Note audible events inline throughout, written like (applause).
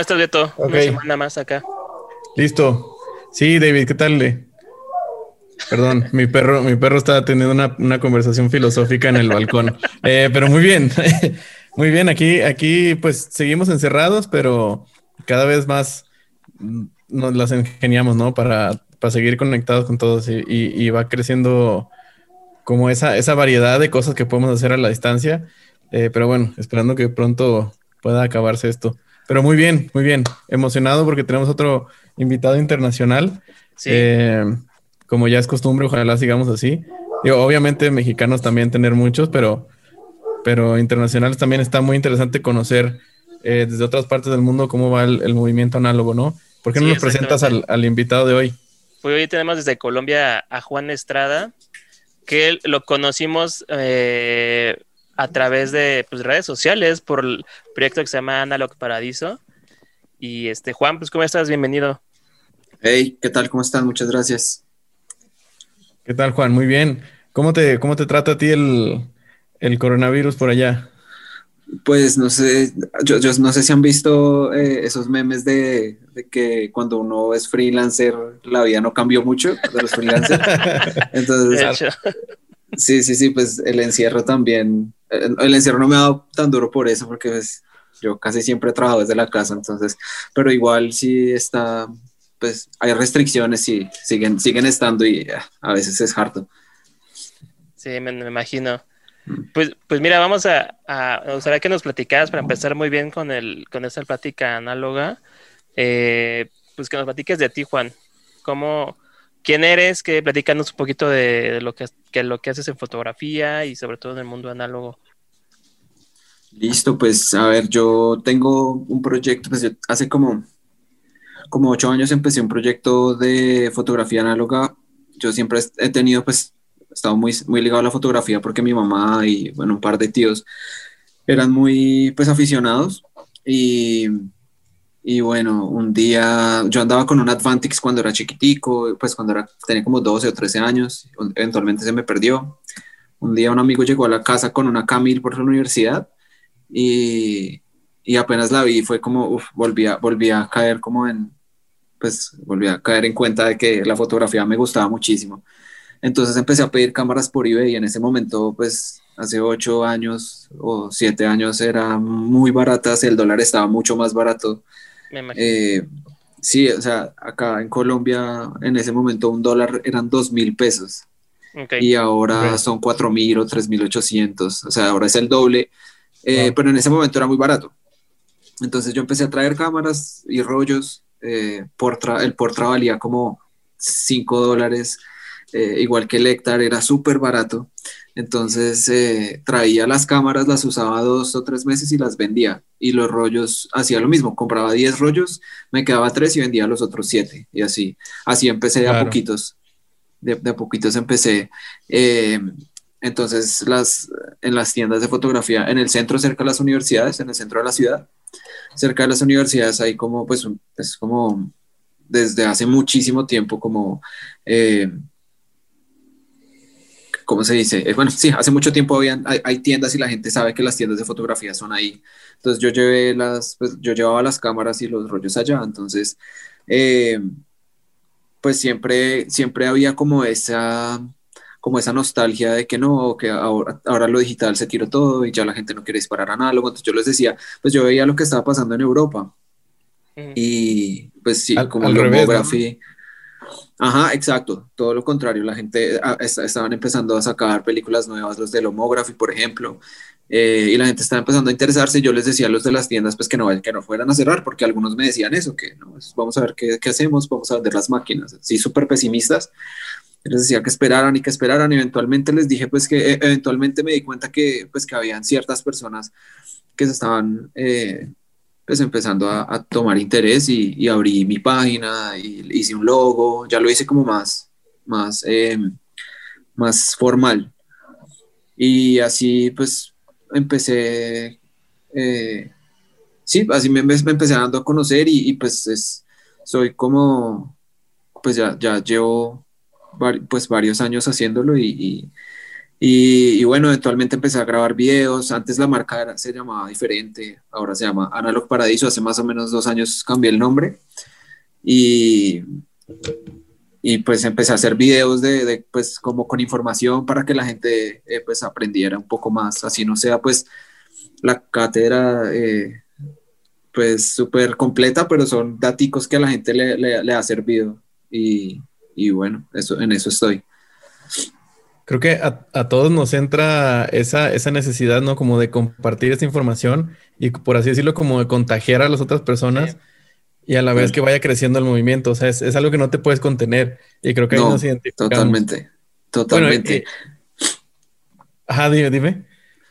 ¿Cómo estás, Beto? Una semana más acá. Listo. Sí, David, ¿qué tal? Perdón, (laughs) mi perro, mi perro estaba teniendo una, conversación filosófica en el balcón. (laughs) Eh, pero muy bien, (laughs) muy bien. Aquí, aquí, pues seguimos encerrados, pero cada vez más nos las ingeniamos, ¿no? Para, para seguir conectados con todos y, va creciendo como esa, esa variedad de cosas que podemos hacer a la distancia. Eh, pero bueno, esperando que pronto pueda acabarse esto. Pero muy bien, muy bien. Emocionado porque tenemos otro invitado internacional. Sí. Eh, como ya es costumbre, ojalá sigamos así. obviamente mexicanos también tener muchos, pero, pero internacionales también está muy interesante conocer eh, desde otras partes del mundo cómo va el, movimiento análogo, ¿no? ¿Por qué no nos presentas al, invitado de hoy? Pues hoy tenemos desde Colombia a Juan Estrada, que lo conocimos eh, a través de pues, redes sociales por el proyecto que se llama Analog Paradiso. Y este, Juan, pues, ¿cómo estás? Bienvenido. Hey, ¿qué tal? ¿Cómo están? Muchas gracias. ¿Qué tal, Juan? Muy bien. ¿Cómo te, cómo te trata a ti el, coronavirus por allá? Pues no sé, yo, no sé si han visto eh, esos memes de, que cuando uno es freelancer la vida no cambió mucho de los freelancers. (laughs) Entonces, sí, sí, sí, pues el encierro también el encierro no me ha dado tan duro por eso, porque pues, yo casi siempre he trabajado desde la casa, entonces, pero igual sí está, pues hay restricciones y siguen, siguen estando y ah, a veces es harto. Sí, me, imagino. Mm. Pues, pues mira, vamos a, a, me que nos platicaras para empezar muy bien con, el, con esta plática análoga. Eh, pues que nos platiques de ti, Juan. ¿Cómo, ¿Quién eres? Que platícanos un poquito de, lo, que, lo que haces en fotografía y sobre todo en el mundo análogo. Listo, pues a ver, yo tengo un proyecto, pues hace como, como ocho años empecé un proyecto de fotografía análoga. Yo siempre he tenido, pues, he estado muy, muy ligado a la fotografía porque mi mamá y, bueno, un par de tíos eran muy, pues, aficionados y y bueno, un día yo andaba con un Advantix cuando era chiquitico, pues cuando era, tenía como 12 o 13 años, eventualmente se me perdió. Un día un amigo llegó a la casa con una Camil por la universidad y, y apenas la vi fue como, uf, volví, a, volví a caer como en, pues volví a caer en cuenta de que la fotografía me gustaba muchísimo. Entonces empecé a pedir cámaras por eBay y en ese momento, pues hace 8 años o 7 años era muy baratas, el dólar estaba mucho más barato eh, sí, o sea, acá en Colombia en ese momento un dólar eran dos mil pesos. Y ahora son cuatro mil o tres mil ochocientos. O sea, ahora es el doble. Eh, pero en ese momento era muy barato. Entonces yo empecé a traer cámaras y rollos. Eh, el Portra valía como 5 dólares. igual que el Hectar era súper barato. Entonces eh, traía las cámaras, las usaba dos o tres meses y las vendía. Y los rollos hacía lo mismo, compraba 10 rollos, me quedaba tres y vendía los otros siete. Y así, así empecé de a poquitos. De, a poquitos empecé. Eh, entonces, las, en las tiendas de fotografía, en el centro, cerca de las universidades, en el centro de la ciudad, cerca de las universidades, hay como, pues, es como desde hace muchísimo tiempo, como eh, ¿cómo se dice? Eh, bueno, sí, hace mucho tiempo habían, hay, tiendas y la gente sabe que las tiendas de fotografía son ahí. Entonces yo llevé las, pues yo llevaba las cámaras y los rollos allá. Entonces, eh, pues siempre, siempre había como esa, como esa nostalgia de que no, que ahora, ahora lo digital se tiró todo y ya la gente no quiere disparar análogo. Entonces yo les decía, pues yo veía lo que estaba pasando en Europa. Y pues sí, como el homography. Ajá, exacto, todo lo contrario, la gente ah, estaban empezando a sacar películas nuevas, los del Homography, por ejemplo, eh, y la gente estaba empezando a interesarse, yo les decía a los de las tiendas pues que no, que no fueran a cerrar, porque algunos me decían eso, que no, pues, vamos a ver qué, qué hacemos, vamos a vender las máquinas, sí, súper pesimistas, les decía que esperaran y que esperaran, eventualmente les dije pues que e, eventualmente me di cuenta que pues que habían ciertas personas que se estaban... Eh, pues empezando a, tomar interés y, abrí mi página, y hice un logo, ya lo hice como más, más, eh, más formal. Y así pues empecé, eh, sí, así me, me, empecé dando a conocer y, pues es, soy como, pues ya, ya llevo pues varios años haciéndolo y, Y, bueno, eventualmente empecé a grabar videos. Antes la marca se llamaba diferente, ahora se llama Analog Paradiso. Hace más o menos dos años cambié el nombre. Y, y pues empecé a hacer videos de, pues como con información para que la gente eh, pues aprendiera un poco más. Así no sea pues la cátedra eh, pues súper completa, pero son daticos que a la gente le, le, ha servido. Y, y, bueno, eso, en eso estoy. Creo que a, a, todos nos entra esa, esa necesidad, ¿no? Como de compartir esta información y por así decirlo, como de contagiar a las otras personas y a la vez que vaya creciendo el movimiento. O sea, es, es, algo que no te puedes contener y creo que ahí nos identificamos. Totalmente, totalmente. ajá, dime, dime.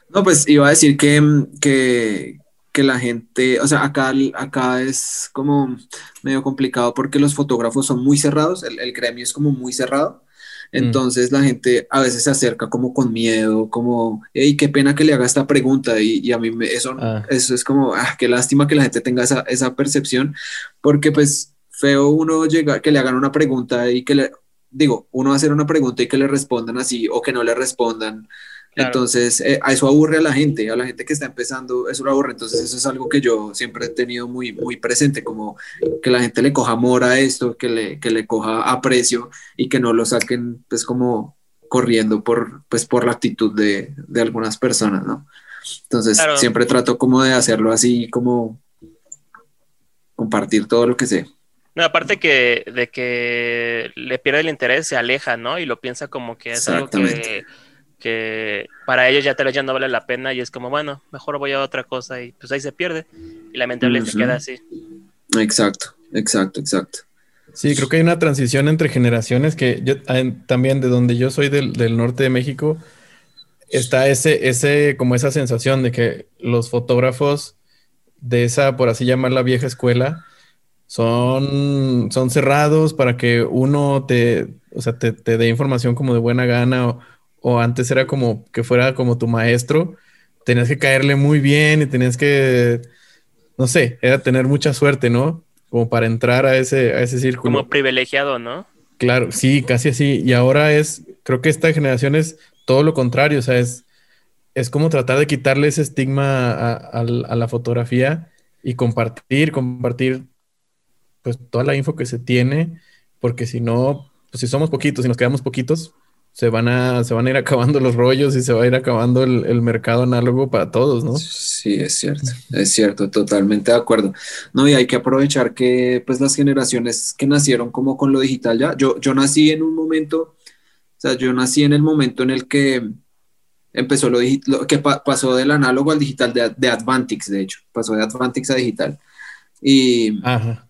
No, pues iba a decir que, que, que la gente, o sea, acá, acá es como medio complicado porque los fotógrafos son muy cerrados, el, el gremio es como muy cerrado. Mm. Entonces la gente a veces se acerca como con miedo, como, hey, qué pena que le haga esta pregunta. Y, y a mí me, eso, ah. eso es como, ah, qué lástima que la gente tenga esa, esa percepción, porque pues feo uno llegar, que le hagan una pregunta y que le, digo, uno hacer una pregunta y que le respondan así o que no le respondan. Entonces, eh, a eso aburre a la gente, a la gente que está empezando, eso lo aburre. Entonces, eso es algo que yo siempre he tenido muy, muy presente, como que la gente le coja amor a esto, que le, que le coja aprecio y que no lo saquen, pues, como corriendo por, pues, por la actitud de, de algunas personas, ¿no? Entonces, siempre trato como de hacerlo así, como compartir todo lo que sé. No, aparte que de que le pierde el interés, se aleja, ¿no? Y lo piensa como que es algo que que para ellos ya tal vez ya no vale la pena y es como, bueno, mejor voy a otra cosa y pues ahí se pierde y lamentablemente queda así. Exacto, exacto, exacto. Sí, creo que hay una transición entre generaciones que yo también de donde yo soy del, del, norte de México está ese, ese, como esa sensación de que los fotógrafos de esa, por así llamarla vieja escuela, son, son cerrados para que uno te, o sea, te, te dé información como de buena gana o, o antes era como que fuera como tu maestro, tenías que caerle muy bien y tenías que, no sé, era tener mucha suerte, ¿no? Como para entrar a ese, a ese círculo. Como privilegiado, ¿no? Claro, sí, casi así. Y ahora es, creo que esta generación es todo lo contrario, o sea, es, es como tratar de quitarle ese estigma a, a la fotografía y compartir, compartir pues toda la info que se tiene, porque si no, pues si somos poquitos, si nos quedamos poquitos, se van a, se van a ir acabando los rollos y se va a ir acabando el, mercado análogo para todos, ¿no? Sí, es cierto, es cierto, totalmente de acuerdo. No, y hay que aprovechar que pues las generaciones que nacieron como con lo digital ya, yo, yo nací en un momento, o sea, yo nací en el momento en el que empezó lo, digital, que pasó del análogo al digital de, de Advantix, de hecho, pasó de Advantix a digital. Y, Ajá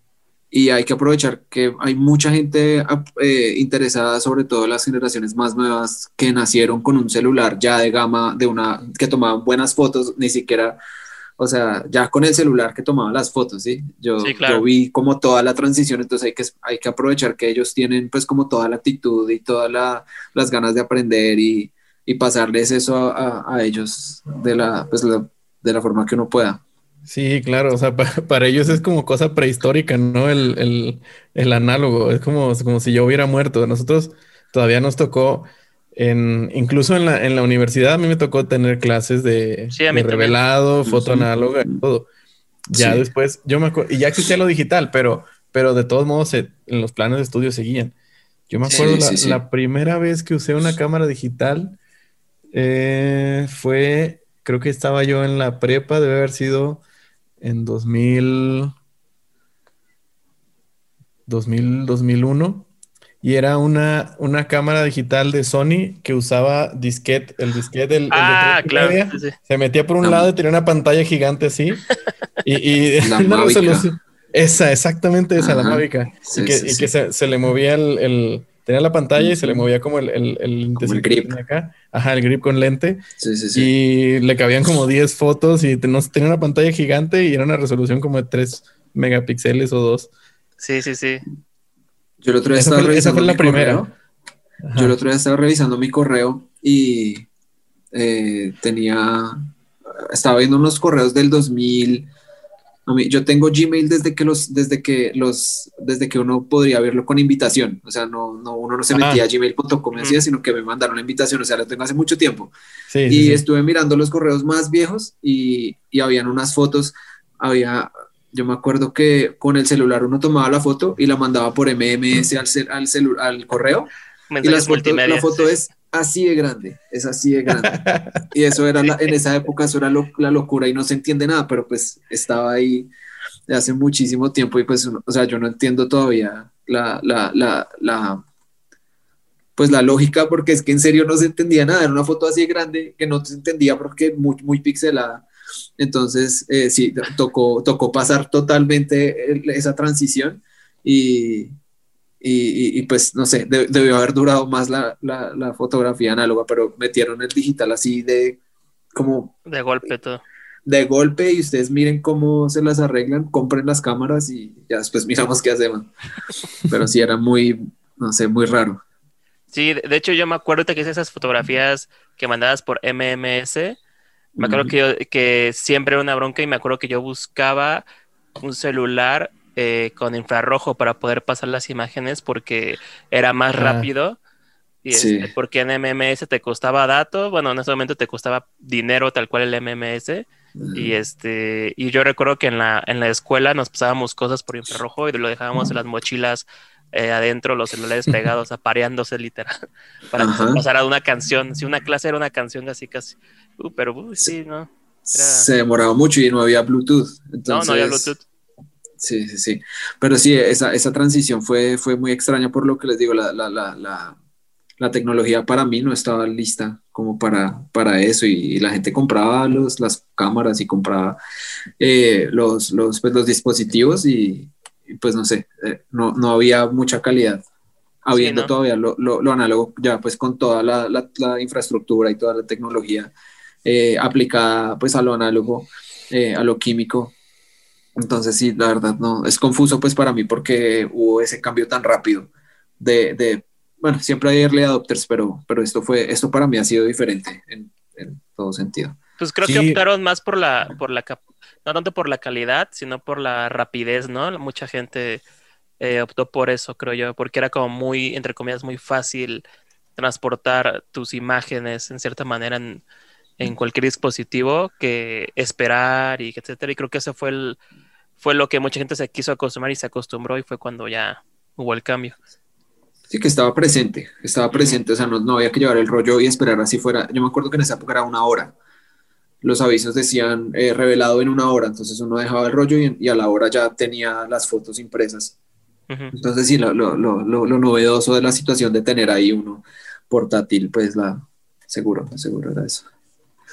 y hay que aprovechar que hay mucha gente eh, interesada, sobre todo las generaciones más nuevas, que nacieron con un celular ya de gama, de una, que tomaban buenas fotos, ni siquiera, o sea, ya con el celular que tomaban las fotos, ¿sí? Yo, yo vi como toda la transición, entonces hay que, hay que aprovechar que ellos tienen pues como toda la actitud y todas las ganas de aprender y, y pasarles eso a, a, ellos de la, pues, de la forma que uno pueda. Sí, claro, o sea, (laughs) para ellos es como cosa prehistórica, ¿no? El, análogo, es como, como si yo hubiera muerto. Nosotros todavía nos tocó, en, incluso en la, en la universidad a mí me tocó tener clases de, revelado, foto análoga y todo. Ya después, yo me acuerdo, y ya existía lo digital, pero, pero de todos modos en los planes de estudio seguían. Yo me acuerdo la, primera vez que usé una cámara digital eh, fue, creo que estaba yo en la prepa, debe haber sido en 2000, 2000 2001 y era una, una cámara digital de Sony que usaba disquete, el disquete, el, ah, claro, se metía por un lado y tenía una pantalla gigante así y, (laughs) la. (laughs) Esa, exactamente esa, la Mavica. y que, y que se, se, le movía el, tenía la pantalla y se le movía como el, el, el, el grip. Acá. Ajá, el grip con lente. Sí, sí, sí. Y le cabían como 10 fotos y tenía una pantalla gigante y era una resolución como de 3 megapíxeles o 2. Sí, sí, sí. Yo el otro día estaba revisando. la primera. Yo el otro día estaba revisando mi correo y eh, tenía. Estaba viendo unos correos del 2000. A mí, yo tengo Gmail desde que los, desde que los, desde que uno podría verlo con invitación. O sea, no, no uno no se metía a gmail.com y decía, sino que me mandaron la invitación. O sea, lo tengo hace mucho tiempo. y estuve mirando los correos más viejos y, y habían unas fotos. Había, yo me acuerdo que con el celular uno tomaba la foto y la mandaba por MMS al, al, al correo. y la foto es así de grande, es así de grande. (laughs) y eso era, en esa época, eso era la locura y no se entiende nada, pero pues estaba ahí hace muchísimo tiempo y pues, o sea, yo no entiendo todavía la, la, la, la, pues la lógica, porque es que en serio no se entendía nada, era una foto así de grande que no se entendía porque muy, muy pixelada. Entonces, eh, sí, tocó, tocó pasar totalmente esa transición y, y, pues no sé, debió haber durado más la, la, fotografía análoga, pero metieron el digital así de como... De golpe todo. De golpe y ustedes miren cómo se las arreglan, compren las cámaras y ya después (laughs) miramos qué hacemos. pero sí era muy, no sé, muy raro. Sí, de hecho yo me acuerdo que esas fotografías que mandabas por MMS, me acuerdo que, que siempre era una bronca y me acuerdo que yo buscaba un celular eh, con infrarrojo para poder pasar las imágenes porque era más rápido. Y este, porque en MMS te costaba datos, bueno, en ese momento te costaba dinero tal cual el MMS. Y este, y yo recuerdo que en la, en la escuela nos pasábamos cosas por infrarrojo y lo dejábamos en las mochilas eh, adentro, los celulares (laughs) pegados, apareándose literal, (laughs) para pasar a una canción. Si una clase era una canción así casi. Uh, pero uh, sí, ¿no? Se demoraba mucho y no había Bluetooth. No, no había Bluetooth. Sí, sí, sí. Pero sí, esa, esa transición fue, fue muy extraña por lo que les digo, la, la, la, la, tecnología para mí no estaba lista como para, para eso y, la gente compraba los, las cámaras y compraba eh, los, los, pues, los dispositivos y, pues no sé, eh, no, no había mucha calidad habiendo todavía lo, lo, lo, análogo ya pues con toda la, la, infraestructura y toda la tecnología eh, aplicada pues a lo análogo, a lo químico, entonces sí, la verdad no, es confuso pues para mí porque hubo ese cambio tan rápido de, de bueno, siempre hay early adopters, pero, pero esto fue, esto para mí ha sido diferente en, en todo sentido. Pues creo que optaron más por la, por la, no tanto por la calidad, sino por la rapidez, ¿no? Mucha gente eh, optó por eso, creo yo, porque era como muy, entre comillas, muy fácil transportar tus imágenes en cierta manera en, en cualquier dispositivo que esperar y etcétera. Y creo que eso fue el, fue lo que mucha gente se quiso acostumbrar y se acostumbró y fue cuando ya hubo el cambio. Sí, que estaba presente, estaba presente, o sea, no, había que llevar el rollo y esperar así fuera. Yo me acuerdo que en esa época era una hora. Los avisos decían eh, revelado en una hora, entonces uno dejaba el rollo y, a la hora ya tenía las fotos impresas. Entonces sí, lo, lo, lo, lo, novedoso de la situación de tener ahí uno portátil, pues la, seguro, seguro era eso.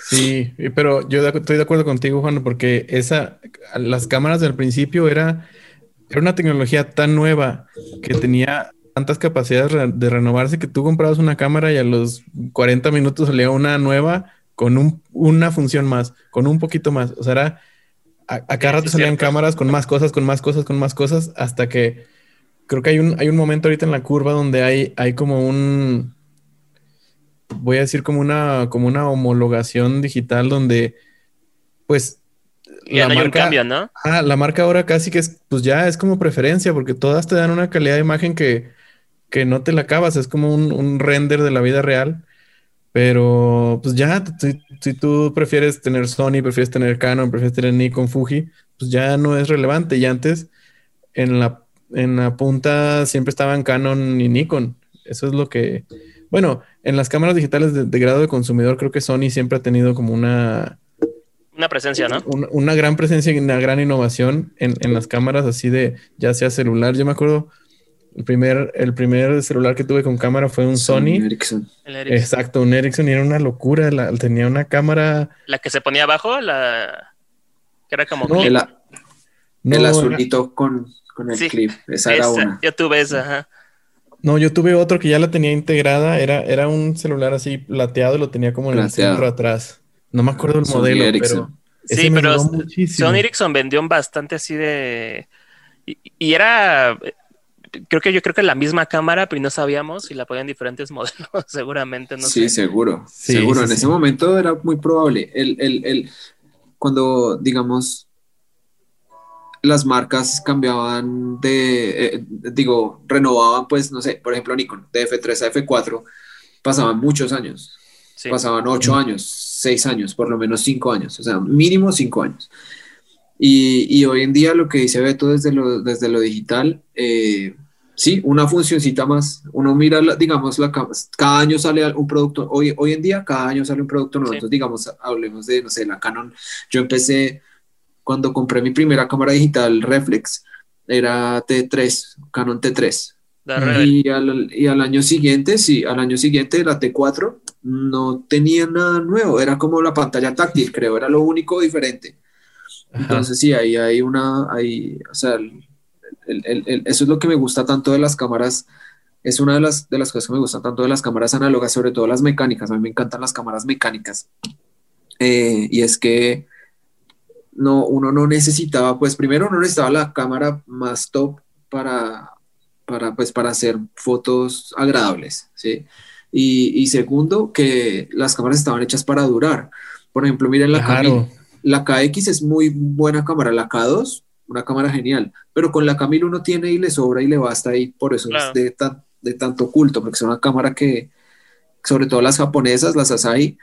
Sí, pero yo estoy de acuerdo contigo, Juan, porque esa, las cámaras del principio era, era una tecnología tan nueva que tenía tantas capacidades de renovarse que tú comprabas una cámara y a los 40 minutos salía una nueva con un, una función más, con un poquito más. O sea, era, a, cada rato salían cámaras con más cosas, con más cosas, con más cosas, hasta que creo que hay un, hay un momento ahorita en la curva donde hay, hay como un, voy a decir como una, como una homologación digital donde, pues, la marca, ¿no? Ah, la marca ahora casi que es, pues ya es como preferencia, porque todas te dan una calidad de imagen que, que no te la acabas, es como un, render de la vida real. Pero pues ya, si, si, tú prefieres tener Sony, prefieres tener Canon, prefieres tener Nikon, Fuji, pues ya no es relevante. Y antes en la, en la punta siempre estaban Canon y Nikon. Eso es lo que, bueno, en las cámaras digitales de, grado de consumidor, creo que Sony siempre ha tenido como una. Una presencia, ¿no? Una, gran presencia y una gran innovación en, las cámaras, así de ya sea celular. Yo me acuerdo, el primer, el primer celular que tuve con cámara fue un Sony. Ericsson. Exacto, un Ericsson y era una locura. tenía una cámara. La que se ponía abajo, la. que era como. el, azulito con, el clip. Esa, era una. Yo tuve esa, ajá. No, yo tuve otro que ya la tenía integrada. Era, era un celular así plateado y lo tenía como en el centro atrás. No me acuerdo el modelo, pero. Sí, pero Sony Ericsson vendió bastante así de. Y, era. Creo que yo creo que la misma cámara, pero no sabíamos si la ponían diferentes (laughs) modelos, seguramente, no sí, seguro. seguro. en ese momento era muy probable. El, el, el, cuando, digamos, las marcas cambiaban de, eh, digo, renovaban, pues, no sé, por ejemplo, Nikon, de F3 a F4, pasaban muchos años, pasaban ocho años, seis años, por lo menos cinco años, o sea, mínimo cinco años. Y, y hoy en día lo que dice Beto desde lo, desde lo digital, eh, sí, una funcioncita más. Uno mira, digamos, la, cada año sale un producto, hoy, hoy en día cada año sale un producto nuevo. Entonces, digamos, hablemos de, no sé, la Canon. Yo empecé cuando compré mi primera cámara digital reflex, era T3, Canon T3. Y al, y al, año siguiente, sí, al año siguiente la T4 no tenía nada nuevo, era como la pantalla táctil, creo, era lo único diferente. Entonces sí, ahí hay una, hay, o sea, eso es lo que me gusta tanto de las cámaras, es una de las, de las cosas que me gusta tanto de las cámaras análogas, sobre todo las mecánicas, a mí me encantan las cámaras mecánicas. Eh, y es que no, uno no necesitaba, pues primero uno necesitaba la cámara más top para, para, pues, para hacer fotos agradables, ¿sí? Y, y segundo, que las cámaras estaban hechas para durar. Por ejemplo, miren la cámara la KX es muy buena cámara, la K2, una cámara genial, pero con la K1000 uno tiene y le sobra y le basta y por eso es de, de tanto culto, porque es una cámara que, sobre todo las japonesas, las Asahi,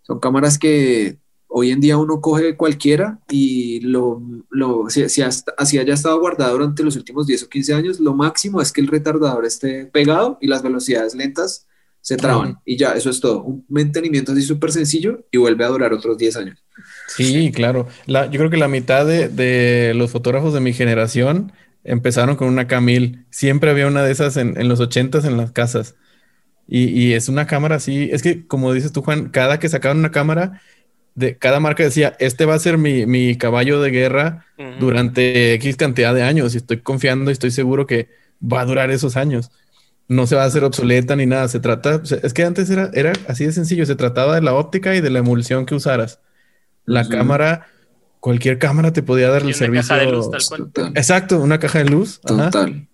son cámaras que hoy en día uno coge cualquiera y lo, lo si, si, hasta, así haya estado guardado durante los últimos 10 o 15 años, lo máximo es que el retardador esté pegado y las velocidades lentas se traban y ya, eso es todo. Un mantenimiento así súper sencillo y vuelve a durar otros 10 años. Sí, claro. La, yo creo que la mitad de, de, los fotógrafos de mi generación empezaron con una Camil. Siempre había una de esas en, en los 80 en las casas. Y, y, es una cámara así. Es que, como dices tú, Juan, cada que sacaban una cámara, de cada marca decía, este va a ser mi, mi caballo de guerra durante X cantidad de años. Y estoy confiando y estoy seguro que va a durar esos años no se va a hacer obsoleta ni nada. Se trata, es que antes era, era así de sencillo. Se trataba de la óptica y de la emulsión que usaras. La cámara, cualquier cámara te podía dar el servicio. de luz, Exacto, una caja de luz. Total.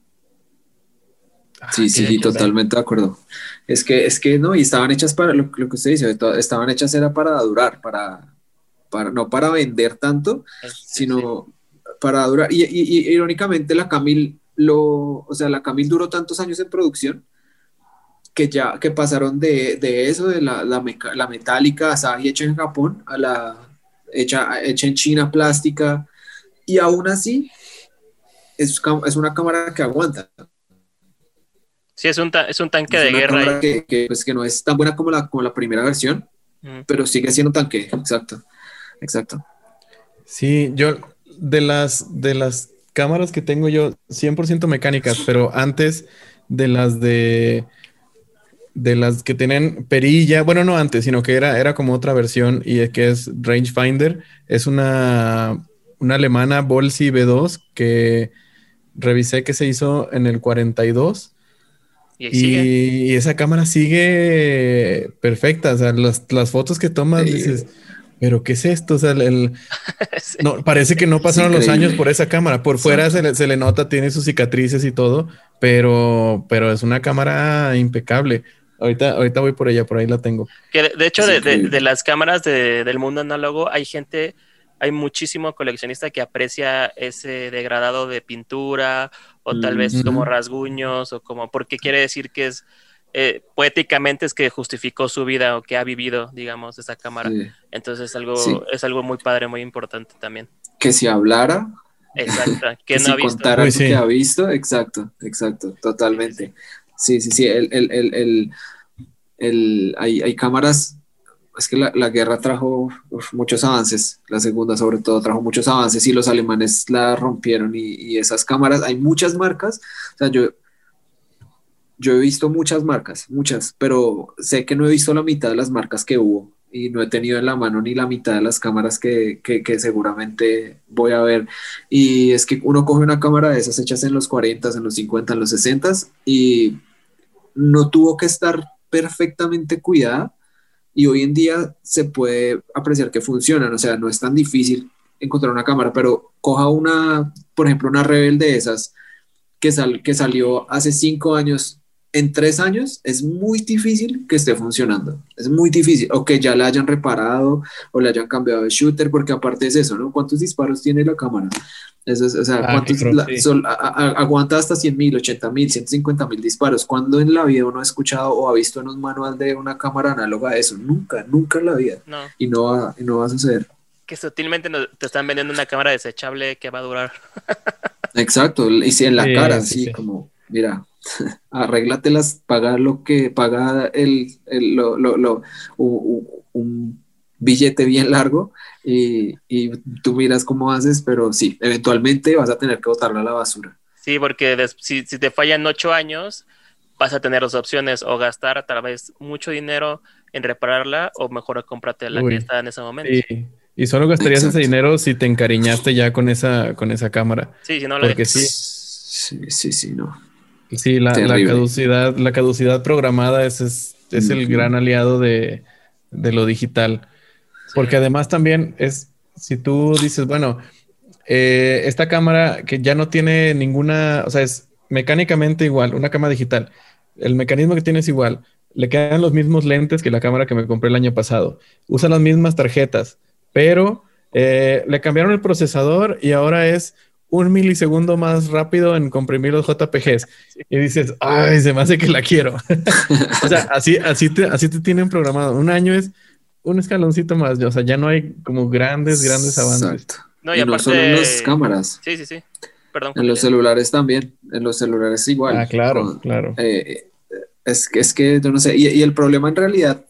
Sí, sí, totalmente de acuerdo. Es que, es que no, y estaban hechas para lo, que usted dice, estaban hechas era para durar, para, para no para vender tanto, sino para durar. Y, y, irónicamente, la Camil lo, o sea, la Camil duró tantos años en producción que ya que pasaron de, de eso, de la, la, la metálica Asahi hecha en Japón a la hecha, hecha en China plástica y aún así es, es una cámara que aguanta. Sí, es un, es un tanque de guerra. Que, que, pues, que no es tan buena como la, como la primera versión, pero sigue siendo un tanque, exacto, exacto. Sí, yo de las, de las cámaras que tengo yo 100% mecánicas, pero antes de las de de las que tienen perilla, bueno, no antes, sino que era, era como otra versión y es que es Rangefinder, es una, una alemana Bolsi B2 que revisé que se hizo en el 42 y, esa cámara sigue perfecta, o sea, las, las fotos que tomas dices, pero ¿qué es esto? O sea, el, (laughs) no, parece que no pasaron los años por esa cámara. Por fuera se le, se le, nota, tiene sus cicatrices y todo, pero, pero es una cámara impecable. Ahorita, ahorita voy por ella, por ahí la tengo. Que de, hecho, de, de, las cámaras del mundo análogo, hay gente, hay muchísimo coleccionista que aprecia ese degradado de pintura o tal vez como rasguños o como porque quiere decir que es eh, poéticamente es que justificó su vida o que ha vivido, digamos, esa cámara. Entonces es algo, es algo muy padre, muy importante también. Que si hablara. Exacto, (laughs) que, no si ha visto. contara que ha visto, exacto, exacto, totalmente. Sí, sí, sí, el, el, el, el hay, hay, cámaras, es que la, la guerra trajo muchos avances, la segunda sobre todo trajo muchos avances y los alemanes la rompieron y, y esas cámaras, hay muchas marcas, o sea, yo yo he visto muchas marcas, muchas, pero sé que no he visto la mitad de las marcas que hubo y no he tenido en la mano ni la mitad de las cámaras que, que, seguramente voy a ver. Y es que uno coge una cámara de esas hechas en los 40, en los 50, en los 60 y no tuvo que estar perfectamente cuidada y hoy en día se puede apreciar que funcionan, o sea, no es tan difícil encontrar una cámara, pero coja una, por ejemplo, una Rebel de esas que, sal, que salió hace cinco años en tres años es muy difícil que esté funcionando. Es muy difícil. O que ya la hayan reparado o le hayan cambiado de shooter, porque aparte es eso, ¿no? ¿Cuántos disparos tiene la cámara? Eso es, o sea, Ah, ¿cuántos creo, la- sí. sol- a- a- aguanta hasta 100 mil, 80 mil, 150 mil disparos. ¿Cuándo en la vida uno ha escuchado o ha visto en un manual de una cámara análoga eso? Nunca, nunca en la vida. No, Y no va, y no va a suceder. que sutilmente no- te están vendiendo una cámara desechable que va a durar. Exacto, y si en la Sí, cara, sí, así sí. como, mira, (laughs) arréglatelas, paga lo que paga el, el- lo- lo- lo- u- u- un billete bien largo y, y tú miras cómo haces, pero sí, eventualmente vas a tener que botarla a la basura. Sí, porque si, si te fallan ocho años, vas a tener dos opciones, o gastar tal vez mucho dinero en repararla, o mejor cómprate la Uy. que está en ese momento. Sí. Y solo gastarías Exacto. ese dinero si te encariñaste ya con esa, con esa cámara. Sí, si no la Porque sí, Sí, sí, sí, no. Sí, la, caducidad, la caducidad programada es, es, es el gran aliado de, de lo digital. Porque además también es, si tú dices, bueno, eh, esta cámara que ya no tiene ninguna, o sea, es mecánicamente igual, una cámara digital. El mecanismo que tiene es igual. Le quedan los mismos lentes que la cámara que me compré el año pasado. Usa las mismas tarjetas, pero eh, le cambiaron el procesador y ahora es un milisegundo más rápido en comprimir los JPGs. Y dices, ay, se me hace que la quiero. (laughs) o sea, así, así, te, así te tienen programado. Un año es un escaloncito más. O sea, ya no hay como grandes, grandes avances. Exacto. No, y y no aparte. solo en las cámaras, Sí, sí, sí. Perdón. en los celulares también, en los celulares igual. Ah, claro, Con- claro. Eh, es que, es que yo no sé, y, y el problema en realidad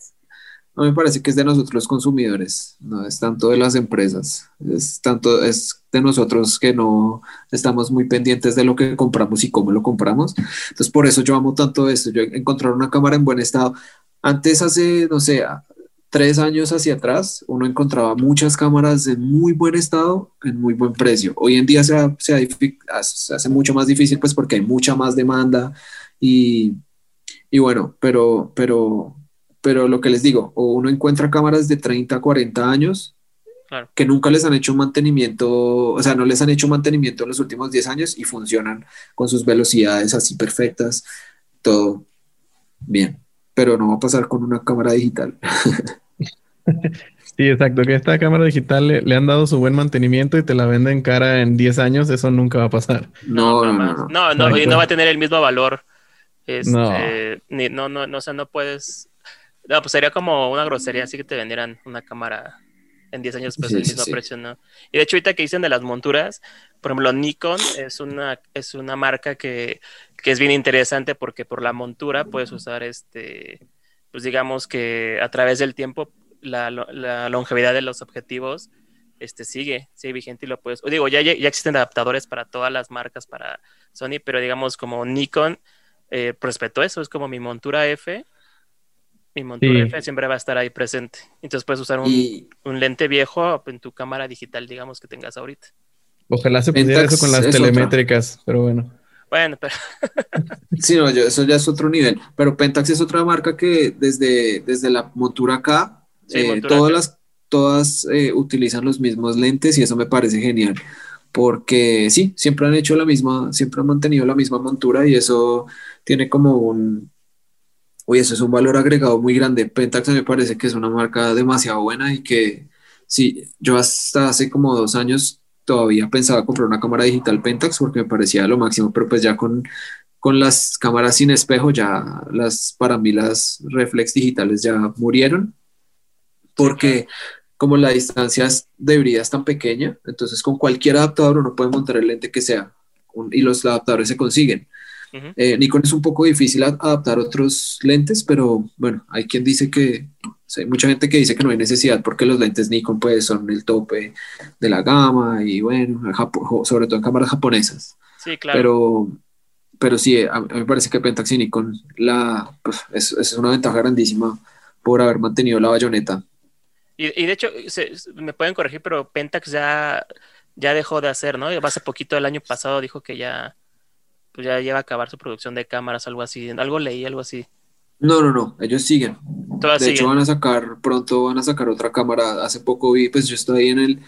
me parece que es de nosotros los consumidores, no es tanto de las empresas, es tanto es de nosotros que no estamos muy pendientes de lo que compramos y cómo lo compramos. Entonces, por eso yo amo tanto esto, yo encontrar una cámara en buen estado. Antes, hace, no sé, tres años hacia atrás, uno encontraba muchas cámaras en muy buen estado, en muy buen precio. Hoy en día se, se hace mucho más difícil, pues porque hay mucha más demanda y, y bueno, pero, pero, pero lo que les digo, o uno encuentra cámaras de 30, 40 años Claro. que nunca les han hecho un mantenimiento, o sea, no les han hecho mantenimiento en los últimos 10 años y funcionan con sus velocidades así perfectas, todo bien, pero no va a pasar con una cámara digital. (laughs) Sí, exacto. Que esta cámara digital le, le han dado su buen mantenimiento y te la venden cara en 10 años. Eso nunca va a pasar. No, no, no, no. No, no, y no va a tener el mismo valor. Este, No. ni- no, no, no, o sea, no puedes. No, pues sería como una grosería así que te vendieran una cámara en 10 años, pues Sí, el mismo sí. precio, ¿no? Y de hecho, ahorita que dicen de las monturas, por ejemplo, Nikon es una, es una marca que, que es bien interesante porque por la montura puedes usar este, pues digamos que a través del tiempo la, lo- la longevidad de los objetivos este, sigue, sigue vigente y lo puedes. o Digo, ya, ya ya existen adaptadores para todas las marcas, para Sony, pero digamos como Nikon eh, respetó eso, es como mi montura F. Mi montura Sí. F siempre va a estar ahí presente. Entonces puedes usar un, Y un lente viejo en tu cámara digital, digamos, que tengas ahorita. Ojalá se pudiera Pentax eso con las es otra. telemétricas, pero bueno. Bueno, pero (laughs) sí, no, yo- eso ya es otro nivel, pero Pentax es otra marca que desde, desde la montura acá, Sí, eh, montura todas acá. las todas eh, utilizan los mismos lentes y eso me parece genial. Porque sí, siempre han hecho la misma, siempre han mantenido la misma montura y eso tiene como un, Uy, eso es un valor agregado muy grande. Pentax me parece que es una marca demasiado buena y que sí, yo hasta hace como dos años todavía pensaba comprar una cámara digital Pentax porque me parecía lo máximo, pero pues ya con, con las cámaras sin espejo, ya las, para mí las reflex digitales ya murieron porque como la distancia de brida es tan pequeña, entonces con cualquier adaptador uno puede montar el lente que sea y los adaptadores se consiguen. Eh, Nikon es un poco difícil a- adaptar otros lentes, pero bueno, hay quien dice que, o sea, hay mucha gente que dice que no hay necesidad porque los lentes Nikon pues son el tope de la gama y bueno, Japo- sobre todo en cámaras japonesas. sí, claro. Pero, pero sí, a, a mí me parece que Pentax y Nikon la, pues, es, es una ventaja grandísima por haber mantenido la bayoneta. Y, y de hecho, se- me pueden corregir, pero Pentax ya, ya dejó de hacer, ¿no? Hace poquito, el año pasado, dijo que ya, pues ya lleva a acabar su producción de cámaras, algo así. Algo leí, algo así. No, no, no, ellos siguen. Todas De hecho, van a sacar, pronto van a sacar otra cámara. Hace poco vi, pues yo estoy en el,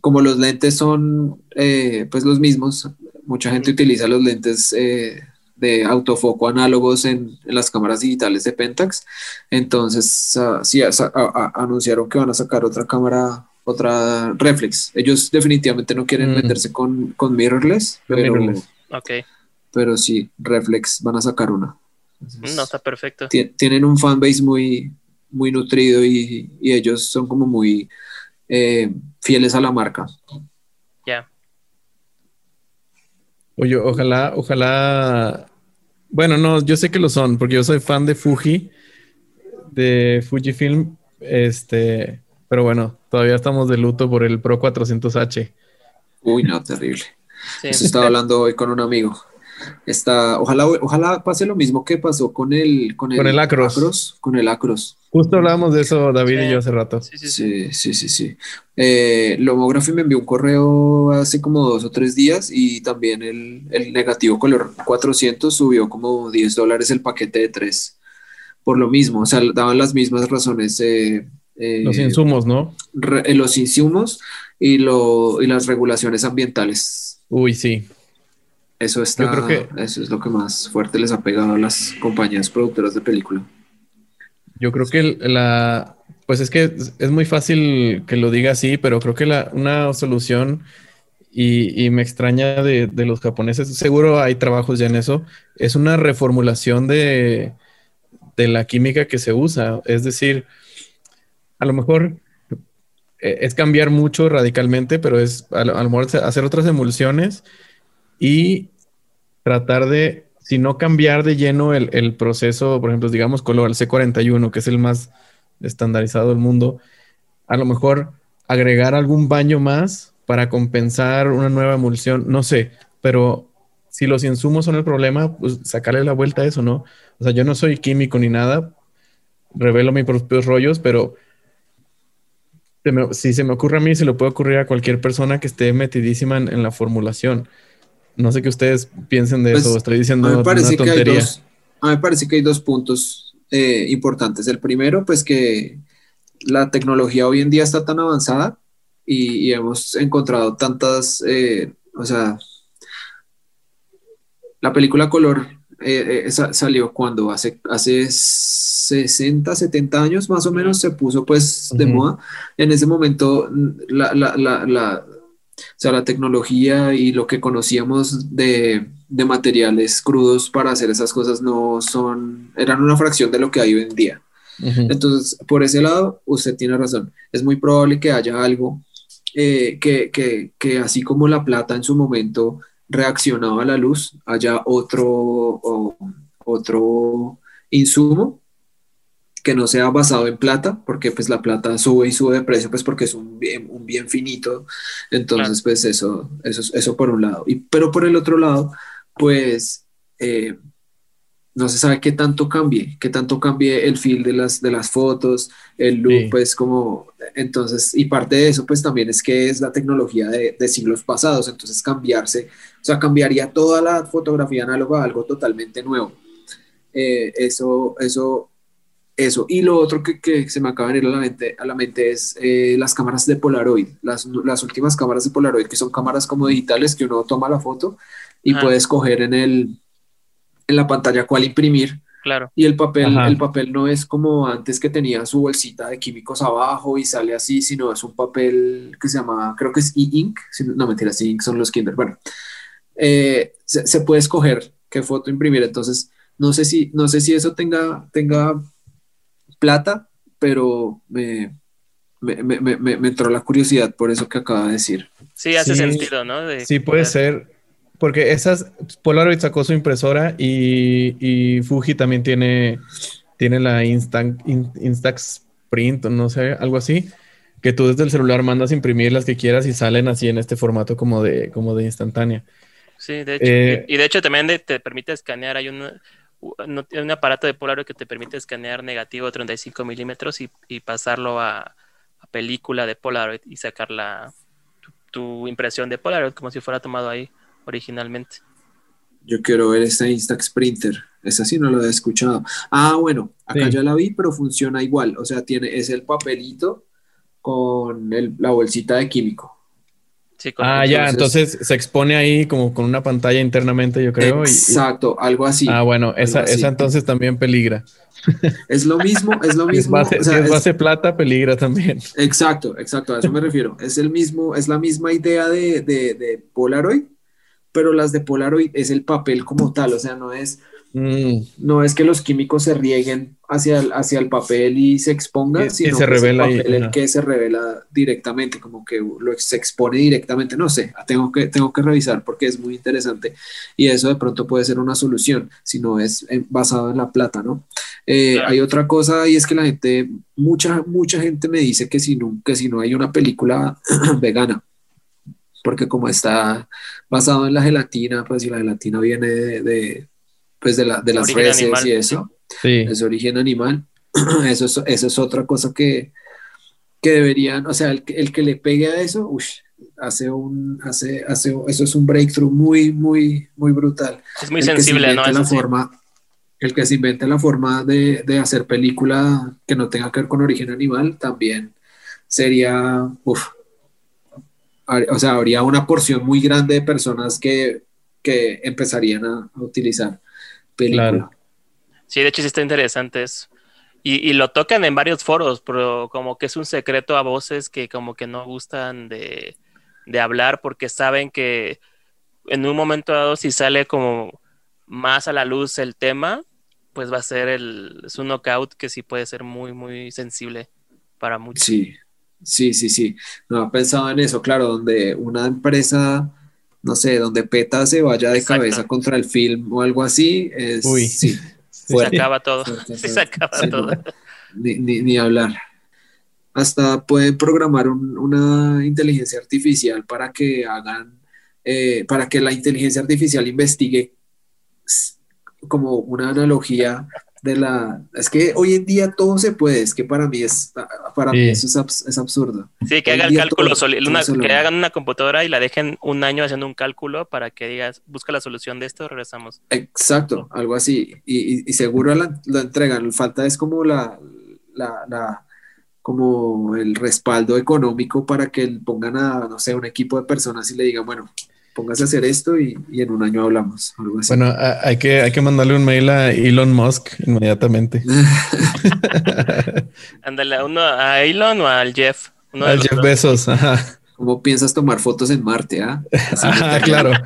como los lentes son eh, pues los mismos, mucha gente utiliza los lentes eh, de autofoco análogos en, en, las cámaras digitales de Pentax. Entonces, uh, sí, anunciaron que van a sacar otra cámara, otra reflex. Ellos definitivamente no quieren mm. meterse con, con mirrorless, pero, mirrorless. Okay. Pero sí, reflex van a sacar una. Entonces, no, está perfecto. Tienen un fanbase muy, muy nutrido y, y ellos son como muy eh, fieles a la marca. Ya. Oye, ojalá, ojalá. Bueno, no, yo sé que lo son, porque yo soy fan de Fuji, de Fujifilm, este, pero bueno, todavía estamos de luto por el Pro 400H. Uy, no, terrible. Eso estaba hablando hoy con un amigo. Está, ojalá, ojalá pase lo mismo que pasó con el, con el, Acros. Con el Acros. Justo hablábamos de eso, David y yo hace rato. Sí, sí, sí. sí, sí, eh, Lomography me envió un correo hace como dos o tres días y también el, el negativo color 400 subió como 10 dólares el paquete de tres. Por lo mismo, o sea, daban las mismas razones. Eh, eh, los insumos, ¿no? los insumos y, lo, y las regulaciones ambientales. Uy, sí. Eso está, creo que, eso es lo que más fuerte les ha pegado a las compañías productoras de película. Yo creo que la, pues es que es muy fácil que lo diga así, pero creo que la, una solución y, me extraña de, los japoneses, seguro hay trabajos ya en eso, es una reformulación de, de la química que se usa. Es decir, a lo mejor eh, es cambiar mucho radicalmente, pero es a lo mejor hacer otras emulsiones y tratar de, si no cambiar de lleno el, proceso, por ejemplo, digamos color el C41, que es el más estandarizado del mundo, a lo mejor agregar algún baño más para compensar una nueva emulsión, no sé, pero si los insumos son el problema, pues sacarle la vuelta a eso, ¿no? O sea, yo no soy químico ni nada, revelo mis propios rollos, pero si se me ocurre a mí, se lo puede ocurrir a cualquier persona que esté metidísima en la formulación. No sé qué ustedes piensen de pues, eso, estoy diciendo a mí parece Que hay dos, a mí me parece que hay dos puntos eh, importantes. El primero, pues que la tecnología hoy en día está tan avanzada y, hemos encontrado tantas, eh, o sea, la película color eh, salió cuando hace, hace 60, 70 años más o menos se puso pues de moda. En ese momento la, la, la, o sea, la tecnología y lo que conocíamos de, de, materiales crudos para hacer esas cosas no son, eran una fracción de lo que hay hoy en día. Entonces, por ese lado, usted tiene razón. Es muy probable que haya algo eh, que, que, que, así como la plata en su momento reaccionaba a la luz, haya otro, otro insumo que no sea basado en plata, porque pues la plata sube y sube de precio, pues porque es un bien, un bien finito. Entonces, pues eso, eso, eso por un lado. Y, pero por el otro lado, pues eh, no se sabe qué tanto cambie, qué tanto cambie el feel de las, de las fotos, el look, pues como, entonces, y parte de eso, pues también es que es la tecnología de, de siglos pasados, entonces cambiarse, o sea, cambiaría toda la fotografía análoga a algo totalmente nuevo. Eh, eso, eso eso. Y lo otro que, se me acaba de venir a la mente, a la mente es eh, las cámaras de Polaroid, las, últimas cámaras de Polaroid, que son cámaras como digitales que uno toma la foto y puede escoger en, el, en la pantalla cuál imprimir. Claro. Y el papel, el papel no es como antes que tenía su bolsita de químicos abajo y sale así, sino es un papel que se llama, creo que es e-ink, no mentira, e-ink son los Kinder. Bueno, eh, se, se, puede escoger qué foto imprimir. Entonces, no sé si, no sé si eso tenga, tenga plata, pero me, me, entró la curiosidad por eso que acaba de decir. Sí, hace sentido, ¿no? sí, puede ser. Porque esas, Polaroid sacó su impresora y, Fuji también tiene, tiene la Instant, Instax Print, no sé, algo así, que tú desde el celular mandas imprimir las que quieras y salen así en este formato como de, como de instantánea. Sí, de hecho. Eh, y, de hecho también te permite escanear, hay un no, un aparato de Polaroid que te permite escanear negativo 35 milímetros y, pasarlo a, película de Polaroid y sacar la, tu, impresión de Polaroid como si fuera tomado ahí originalmente. Yo quiero ver esta Instax Printer. Esa sí no lo he escuchado. Ah, bueno, acá ya la vi, pero funciona igual. O sea, tiene, es el papelito con la bolsita de químico. Ah, ya, entonces se expone ahí como con una pantalla internamente, yo creo. Exacto, algo así. Ah, bueno, esa, esa entonces también peligra. (laughs) Es lo mismo, es lo (laughs) mismo. Si es base, plata, peligra también. Exacto, exacto, a eso me refiero. Es el mismo, es la misma idea de, de, de Polaroid, pero las de Polaroid es el papel como tal, o sea, no es Mm. No es que los químicos se rieguen hacia el, hacia el papel y se exponga, sino se que revela es el papel el que se revela directamente, como que lo, se expone directamente. No sé, tengo que, tengo que revisar porque es muy interesante y eso de pronto puede ser una solución si no es eh, basado en la plata, ¿no? Eh, hay otra cosa y es que la gente, mucha, mucha gente me dice que si no, que si no hay una película (clears throat) vegana, porque como está basado en la gelatina, pues si la gelatina viene de pues de, la, de las reses y eso, sí. es origen animal. (clears throat) eso, es, eso es otra cosa que, que deberían, o sea, el, el que le pegue a eso, uff, hace un, hace, hace, eso es un breakthrough muy, muy, muy brutal. Es muy sensible, ¿no? La forma, El que se invente la forma de, de, hacer película que no tenga que ver con origen animal, también sería, uff, o sea, habría una porción muy grande de personas que, que empezarían a, a utilizar película. Sí, de hecho sí está interesante eso. Y, lo tocan en varios foros, pero como que es un secreto a voces que como que no gustan de, hablar porque saben que en un momento dado si sale como más a la luz el tema, pues va a ser el, es un knockout que sí puede ser muy, muy sensible para muchos. Sí, sí, sí, sí. No, he pensado en eso, claro, donde una empresa no sé, donde PETA se vaya de cabeza contra el film o algo así, es, Uy. sí, (laughs) se acaba todo, se acaba todo. ni, hablar. Hasta pueden programar una inteligencia artificial para que hagan, eh, para que la inteligencia artificial investigue como una analogía de la... Es que hoy en día todo se puede, es que para mí, es, para mí eso es, absurdo. Sí, que haga el cálculo, que hagan una computadora y la dejen un año haciendo un cálculo para que digas, busca la solución de esto, regresamos. Exacto, algo así. Y, y, seguro la, la, entregan, falta es como la, la, la como el respaldo económico para que pongan a, no sé, un equipo de personas y le digan, bueno, póngase a hacer esto y, en un año hablamos. Bueno, hay que, hay que mandarle un mail a Elon Musk inmediatamente. (laughs) Ándale, uno a Elon o al Jeff. al Jeff Bezos, ajá. ¿Cómo piensas tomar fotos en Marte? Ah? claro. (laughs)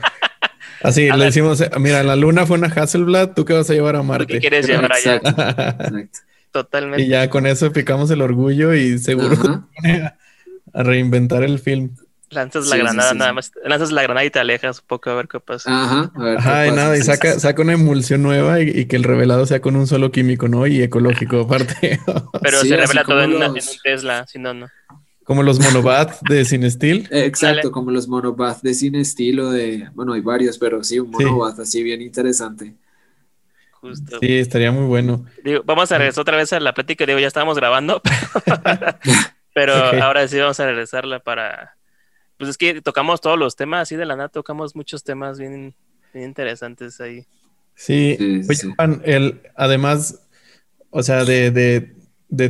Así le decimos, mira, la luna fue una Hasselblad, ¿tú qué vas a llevar a Marte? ¿Qué quieres llevar allá? Totalmente. Y ya con eso picamos el orgullo y seguro (laughs) a reinventar el film. Lanzas la granada nada más. Lanzas la granada y te alejas un poco a ver qué pasa. Ajá, a ver Ajá, y nada, y saca, saca una emulsión nueva y, que el revelado sea con un solo químico, ¿no? Y ecológico (laughs) aparte. Pero se revela todo en, un Tesla, si no, no. Como los monobath de Cinesteel. (laughs) Exacto, como los monobath de Cinesteel o de, bueno, hay varios, pero sí, un monobath así bien interesante. Justo. Sí, estaría muy bueno. Digo, vamos a regresar otra vez a la plática, digo, ya estábamos grabando, (laughs) pero ahora sí vamos a regresarla para pues es que tocamos todos los temas así de la nada, tocamos muchos temas bien, interesantes ahí. Sí, Juan, el, además, o sea, de,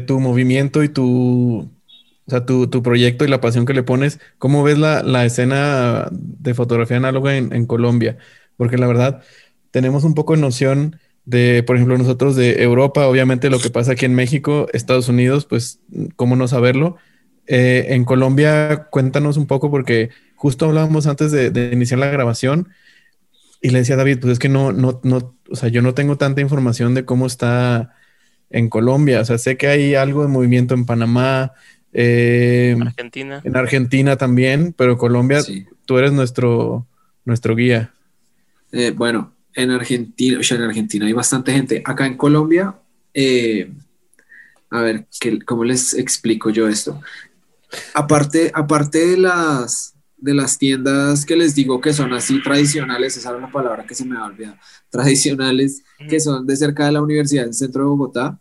tu movimiento y tu, o sea, tu, proyecto y la pasión que le pones, ¿cómo ves la, escena de fotografía análoga en, en, Colombia? Porque la verdad, tenemos un poco de noción de, por ejemplo, nosotros de Europa, obviamente lo que pasa aquí en México, Estados Unidos, pues, ¿cómo no saberlo? Eh, en Colombia, cuéntanos un poco porque justo hablábamos antes de, iniciar la grabación y le decía a David, pues es que no, no, no, o sea, yo no tengo tanta información de cómo está en Colombia. O sea, sé que hay algo de movimiento en Panamá, eh, Argentina. en Argentina también, pero Colombia, tú eres nuestro, nuestro guía. Eh, bueno, en Argentina, o sea, en Argentina hay bastante gente. Acá en Colombia, a ver, ¿cómo les explico yo esto? Aparte, aparte de las de las tiendas que les digo que son así tradicionales, esa es una palabra que se me ha olvidado, (laughs) tradicionales, que son de cerca de la Universidad del Centro de Bogotá,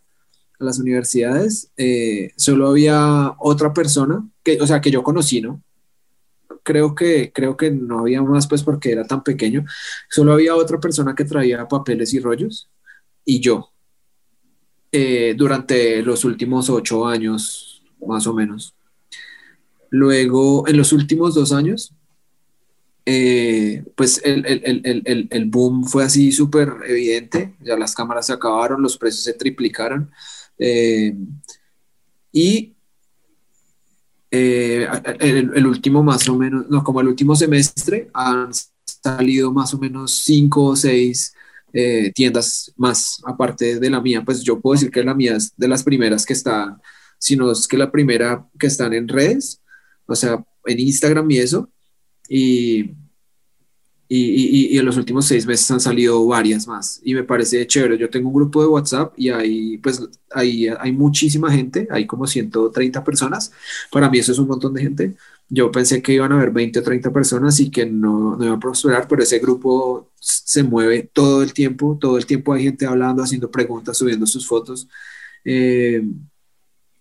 a las universidades, eh, solo había otra persona, que, o sea, que yo conocí, ¿no? Creo que, creo que no había más, pues porque era tan pequeño, solo había otra persona que traía papeles y rollos, y yo, eh, durante los últimos ocho años, más o menos. Luego, en los últimos dos años, eh, pues el, boom fue así súper evidente, ya las cámaras se acabaron, los precios se triplicaron. Eh, y eh, el, último más o menos, no, como el último semestre han salido más o menos cinco o seis tiendas más. Aparte de la mía, pues yo puedo decir que la mía es de las primeras que están, si no es que la primera que están en redes, o sea, en Instagram y eso, y, y, y, en los últimos seis meses han salido varias más y me parece chévere. Yo tengo un grupo de WhatsApp y ahí pues ahí hay muchísima gente, hay como 130 personas. Para mí eso es un montón de gente. Yo pensé que iban a haber 20 o 30 personas y que no, no iba a prosperar, pero ese grupo se mueve todo el tiempo, todo el tiempo hay gente hablando, haciendo preguntas, subiendo sus fotos. Eh,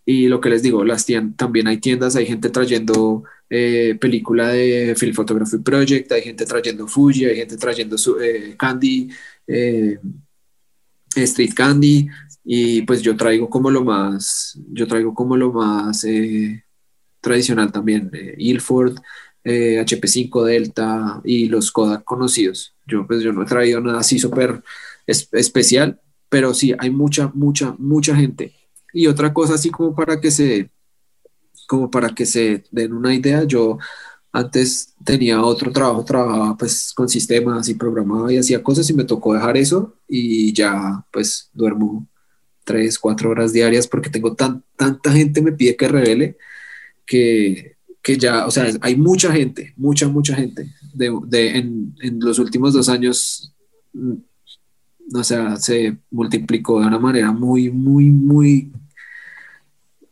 y lo que les digo, las también hay tiendas, hay gente trayendo eh, película de Film Photography Project, hay gente trayendo Fuji, hay gente trayendo su, eh, Candy, eh, Street Candy, y pues yo traigo como lo más, yo traigo como lo más tradicional también, Ilford, HP5 Delta y los Kodak conocidos. Yo pues yo no he traído nada así súper especial, pero sí, hay mucha, mucha, mucha gente. Y otra cosa así como para que se, como para que se den una idea, yo antes tenía otro trabajo, trabajaba pues con sistemas y programaba y hacía cosas y me tocó dejar eso y ya pues duermo tres, cuatro horas diarias porque tengo tan, tanta gente me pide que revele que, que ya, o sea, hay mucha gente, mucha, mucha gente de, de en, en, los últimos dos años, mm, o sea, se multiplicó de una manera muy, muy, muy,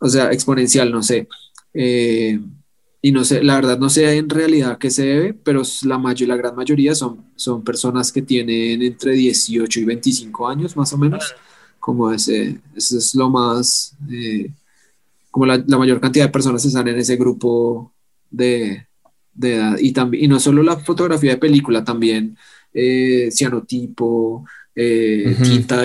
o sea, exponencial, no sé. Eh, y no sé, la verdad no sé en realidad qué se debe, pero la, mayor, la gran mayoría son, son personas que tienen entre 18 y 25 años más o menos, como ese, ese es lo más, eh, como la, la, mayor cantidad de personas están en ese grupo de, de edad. Y, también, y no solo la fotografía de película, también eh, cianotipo, eh,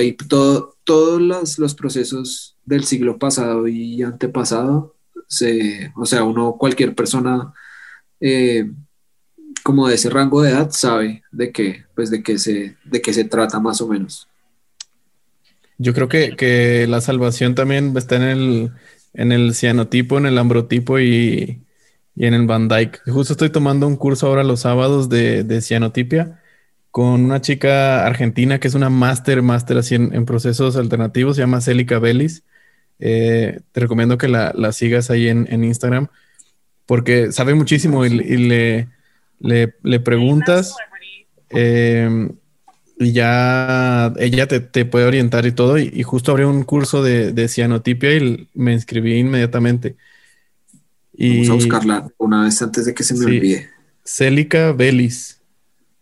y todo, todos los, los procesos del siglo pasado y antepasado se, o sea, uno, cualquier persona eh, como de ese rango de edad sabe de qué, pues de qué se, de qué se trata más o menos. Yo creo que, la salvación también está en el, en el cianotipo, en el ambrotipo y, en el Van Dyke. Justo estoy tomando un curso ahora los sábados de, de cianotipia con una chica argentina que es una máster, máster así en, procesos alternativos, se llama Celica Bellis. Eh, te recomiendo que la, sigas ahí en, Instagram porque sabe muchísimo y, le, le, preguntas em, y ya ella te, puede orientar y todo. Y, justo abrió un curso de, cianotipia y me inscribí inmediatamente. Y, Vamos a buscarla una vez antes de que se me olvide. Celica Bellis.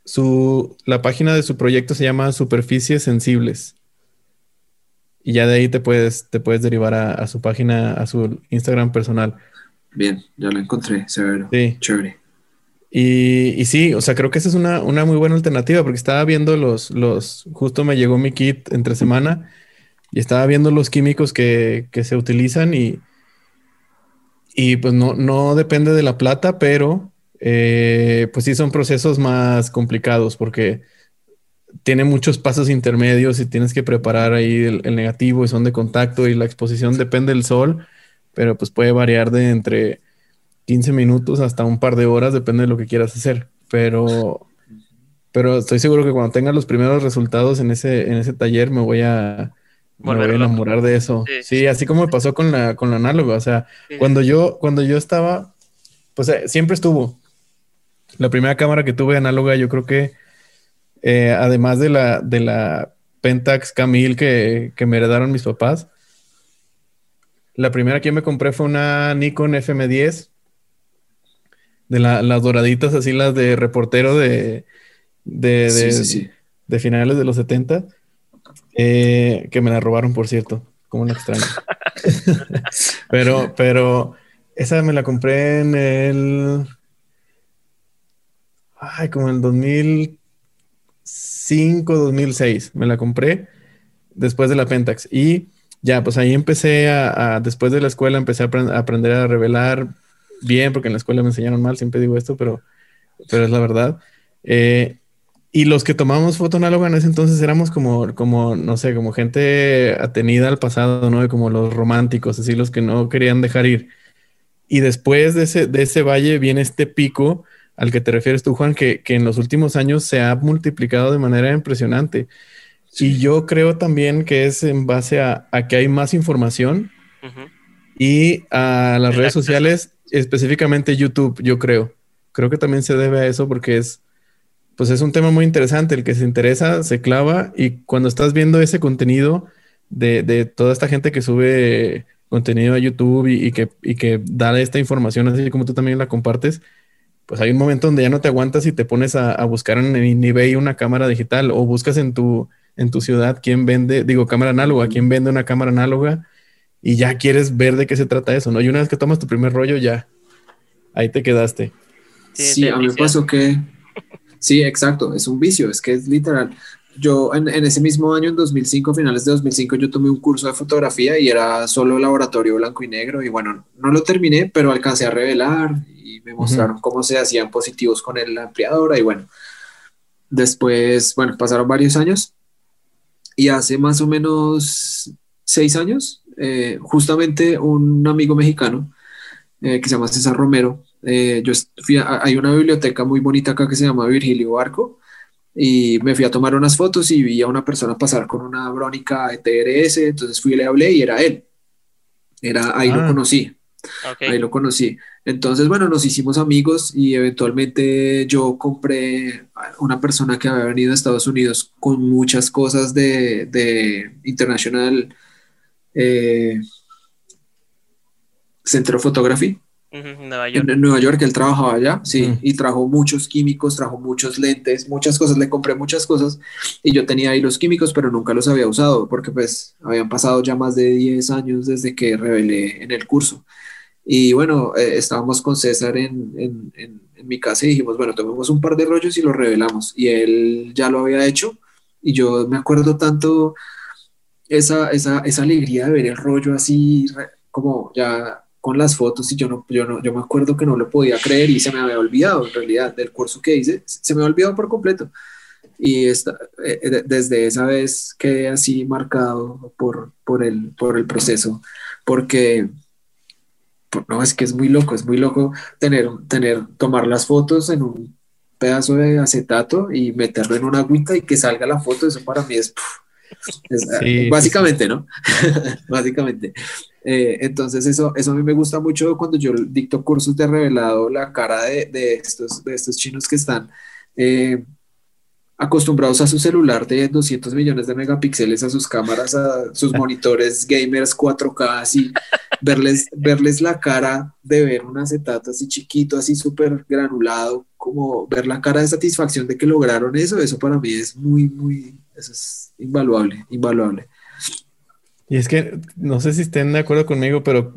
Su, la página de su proyecto se llama Superficies Sensibles. Y ya de ahí te puedes, te puedes derivar a, su página, a su Instagram personal. Bien, ya lo encontré, severo. Sí. Chévere. Y, y, sí, o sea, creo que esa es una, una, muy buena alternativa porque estaba viendo los, los, justo me llegó mi kit entre semana y estaba viendo los químicos que, que se utilizan y, y pues no, no depende de la plata, pero eh, pues sí son procesos más complicados porque tiene muchos pasos intermedios y tienes que preparar ahí el, negativo y son de contacto y la exposición depende del sol, pero pues puede variar de entre 15 minutos hasta un par de horas, depende de lo que quieras hacer. Pero, pero estoy seguro que cuando tenga los primeros resultados en ese, en ese taller me voy a, me voy a enamorar de eso. Sí. así como me pasó con la, con la análoga. O sea, cuando yo, cuando yo estaba, pues eh, siempre estuvo. La primera cámara que tuve análoga, yo creo que eh, además de la, de la Pentax Camille que, que, me heredaron mis papás, la primera que yo me compré fue una Nikon FM10, de las doraditas, así las de reportero de, de, de, finales de los 70, eh, que me la robaron, por cierto, como una extraña. (laughs) pero, pero esa me la compré en el ay, como en el 2005, 2006, me la compré después de la Pentax. Y ya, pues ahí empecé a, después de la escuela, empecé a, aprender a revelar bien, porque en la escuela me enseñaron mal, siempre digo esto, pero pero es la verdad. Eh, y los que tomamos foto análoga en ese entonces éramos como, como, no sé, como gente atenida al pasado, ¿no? Como los románticos, así los que no querían dejar ir. Y después de ese, de ese valle viene este pico al que te refieres tú, Juan, que, en los últimos años se ha multiplicado de manera impresionante. Y yo creo también que es en base a, que hay más información y a las redes sociales, específicamente YouTube, yo creo. Creo que también se debe a eso porque es pues es un tema muy interesante. El que se interesa se clava y cuando estás viendo ese contenido de, toda esta gente que sube contenido a YouTube y, que, que da esta información así como tú también la compartes, pues hay un momento donde ya no te aguantas y te pones a, buscar en, en, eBay una cámara digital o buscas en tu, en tu ciudad quién vende, digo, cámara análoga, quién vende una cámara análoga y ya quieres ver de qué se trata eso, ¿no? Y una vez que tomas tu primer rollo, ya, ahí te quedaste. Sí, a mí me pasó que Sí, exacto, es un vicio, es que es literal. Yo en, ese mismo año, en 2005, finales de 2005, yo tomé un curso de fotografía y era solo laboratorio blanco y negro y bueno, no lo terminé, pero alcancé a revelar y me mostraron cómo se hacían positivos con la ampliadora y bueno, después, bueno, pasaron varios años y hace más o menos seis años, eh, justamente un amigo mexicano eh, que se llama César Romero, eh, yo fui hay una biblioteca muy bonita acá que se llama Virgilio Barco y me fui a tomar unas fotos y vi a una persona pasar con una brónica de TRS, entonces fui y le hablé y era él. Era, ahí lo ah. Conocí. Ahí lo conocí. Entonces, bueno, nos hicimos amigos y eventualmente yo compré una persona que había venido a Estados Unidos con muchas cosas de, de International eh, Centro Photography en Nueva York, él trabajaba allá, sí, mm. y trajo muchos químicos, trajo muchos lentes, muchas cosas, le compré muchas cosas y yo tenía ahí los químicos, pero nunca los había usado porque pues habían pasado ya más de 10 años desde que revelé en el curso. Y bueno, eh, estábamos con César en, en, en, mi casa y dijimos, bueno, tomemos un par de rollos y los revelamos. Y él ya lo había hecho y yo me acuerdo tanto esa, esa, esa alegría de ver el rollo así como ya con las fotos y yo no, yo no, yo me acuerdo que no lo podía creer y se me había olvidado en realidad del curso que hice, se me había olvidado por completo. Y esta, eh, desde esa vez quedé así marcado por, por, el, por el proceso, porque no, es que es muy loco, es muy loco tener, tener, tomar las fotos en un pedazo de acetato y meterlo en una agüita y que salga la foto, eso para mí es, básicamente, ¿no? (laughs) básicamente. Eh, entonces eso, eso a mí me gusta mucho cuando yo dicto cursos de revelado, la cara de, de estos, de estos chinos que están eh, acostumbrados a su celular de 200 millones de megapíxeles, a sus cámaras, a sus (laughs) monitores gamers 4K, así, verles, verles la cara de ver un acetato así chiquito, así súper granulado, como ver la cara de satisfacción de que lograron eso, eso para mí es muy, muy, eso es invaluable, invaluable. Y es que no sé si estén de acuerdo conmigo, pero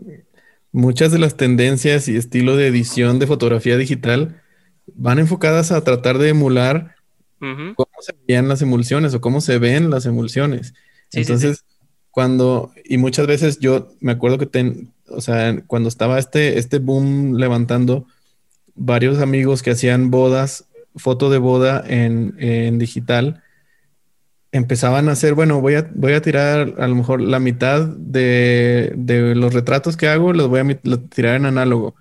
muchas de las tendencias y estilo de edición de fotografía digital van enfocadas a tratar de emular cómo se veían las emulsiones o cómo se ven las emulsiones. Entonces, cuando, y muchas veces yo me acuerdo que, ten, o sea, cuando estaba este, este boom levantando, varios amigos que hacían bodas, foto de boda en, en digital, empezaban a hacer, bueno, voy a, voy a tirar a lo mejor la mitad de, los retratos que hago, los voy a tirar en análogo.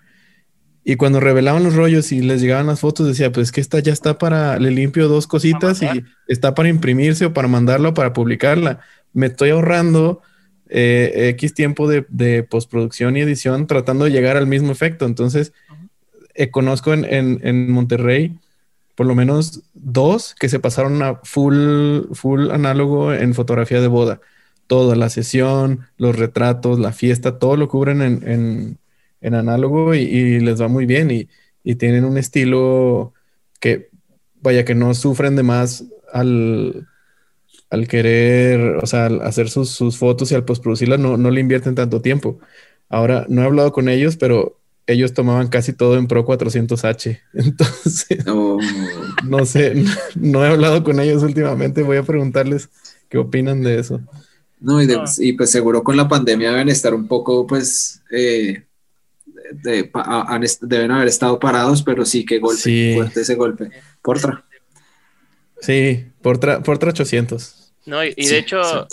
Y cuando revelaban los rollos y les llegaban las fotos, decía, pues que esta ya está para, le limpio dos cositas y está para imprimirse o para mandarlo o para publicarla. Me estoy ahorrando eh, X tiempo de, postproducción y edición tratando de llegar al mismo efecto. Entonces, eh, conozco en, en, en Monterrey por lo menos dos que se pasaron a full, full análogo en fotografía de boda. Toda la sesión, los retratos, la fiesta, todo lo cubren en, análogo y, les va muy bien y, tienen un estilo que, vaya, que no sufren de más al, al querer, o sea, al hacer sus, fotos y al postproducirlas, no, no le invierten tanto tiempo. Ahora, no he hablado con ellos, pero ellos tomaban casi todo en Pro 400H. (laughs) Entonces, no. sé, (laughs) no he hablado con ellos últimamente. Voy a preguntarles qué opinan de eso. No, y, pues seguro con la pandemia deben estar un poco, pues, eh, deben haber estado parados, pero sí, qué golpe, fuerte ese golpe. Portra. Sí, Portra, Portra 800. No, y, de hecho,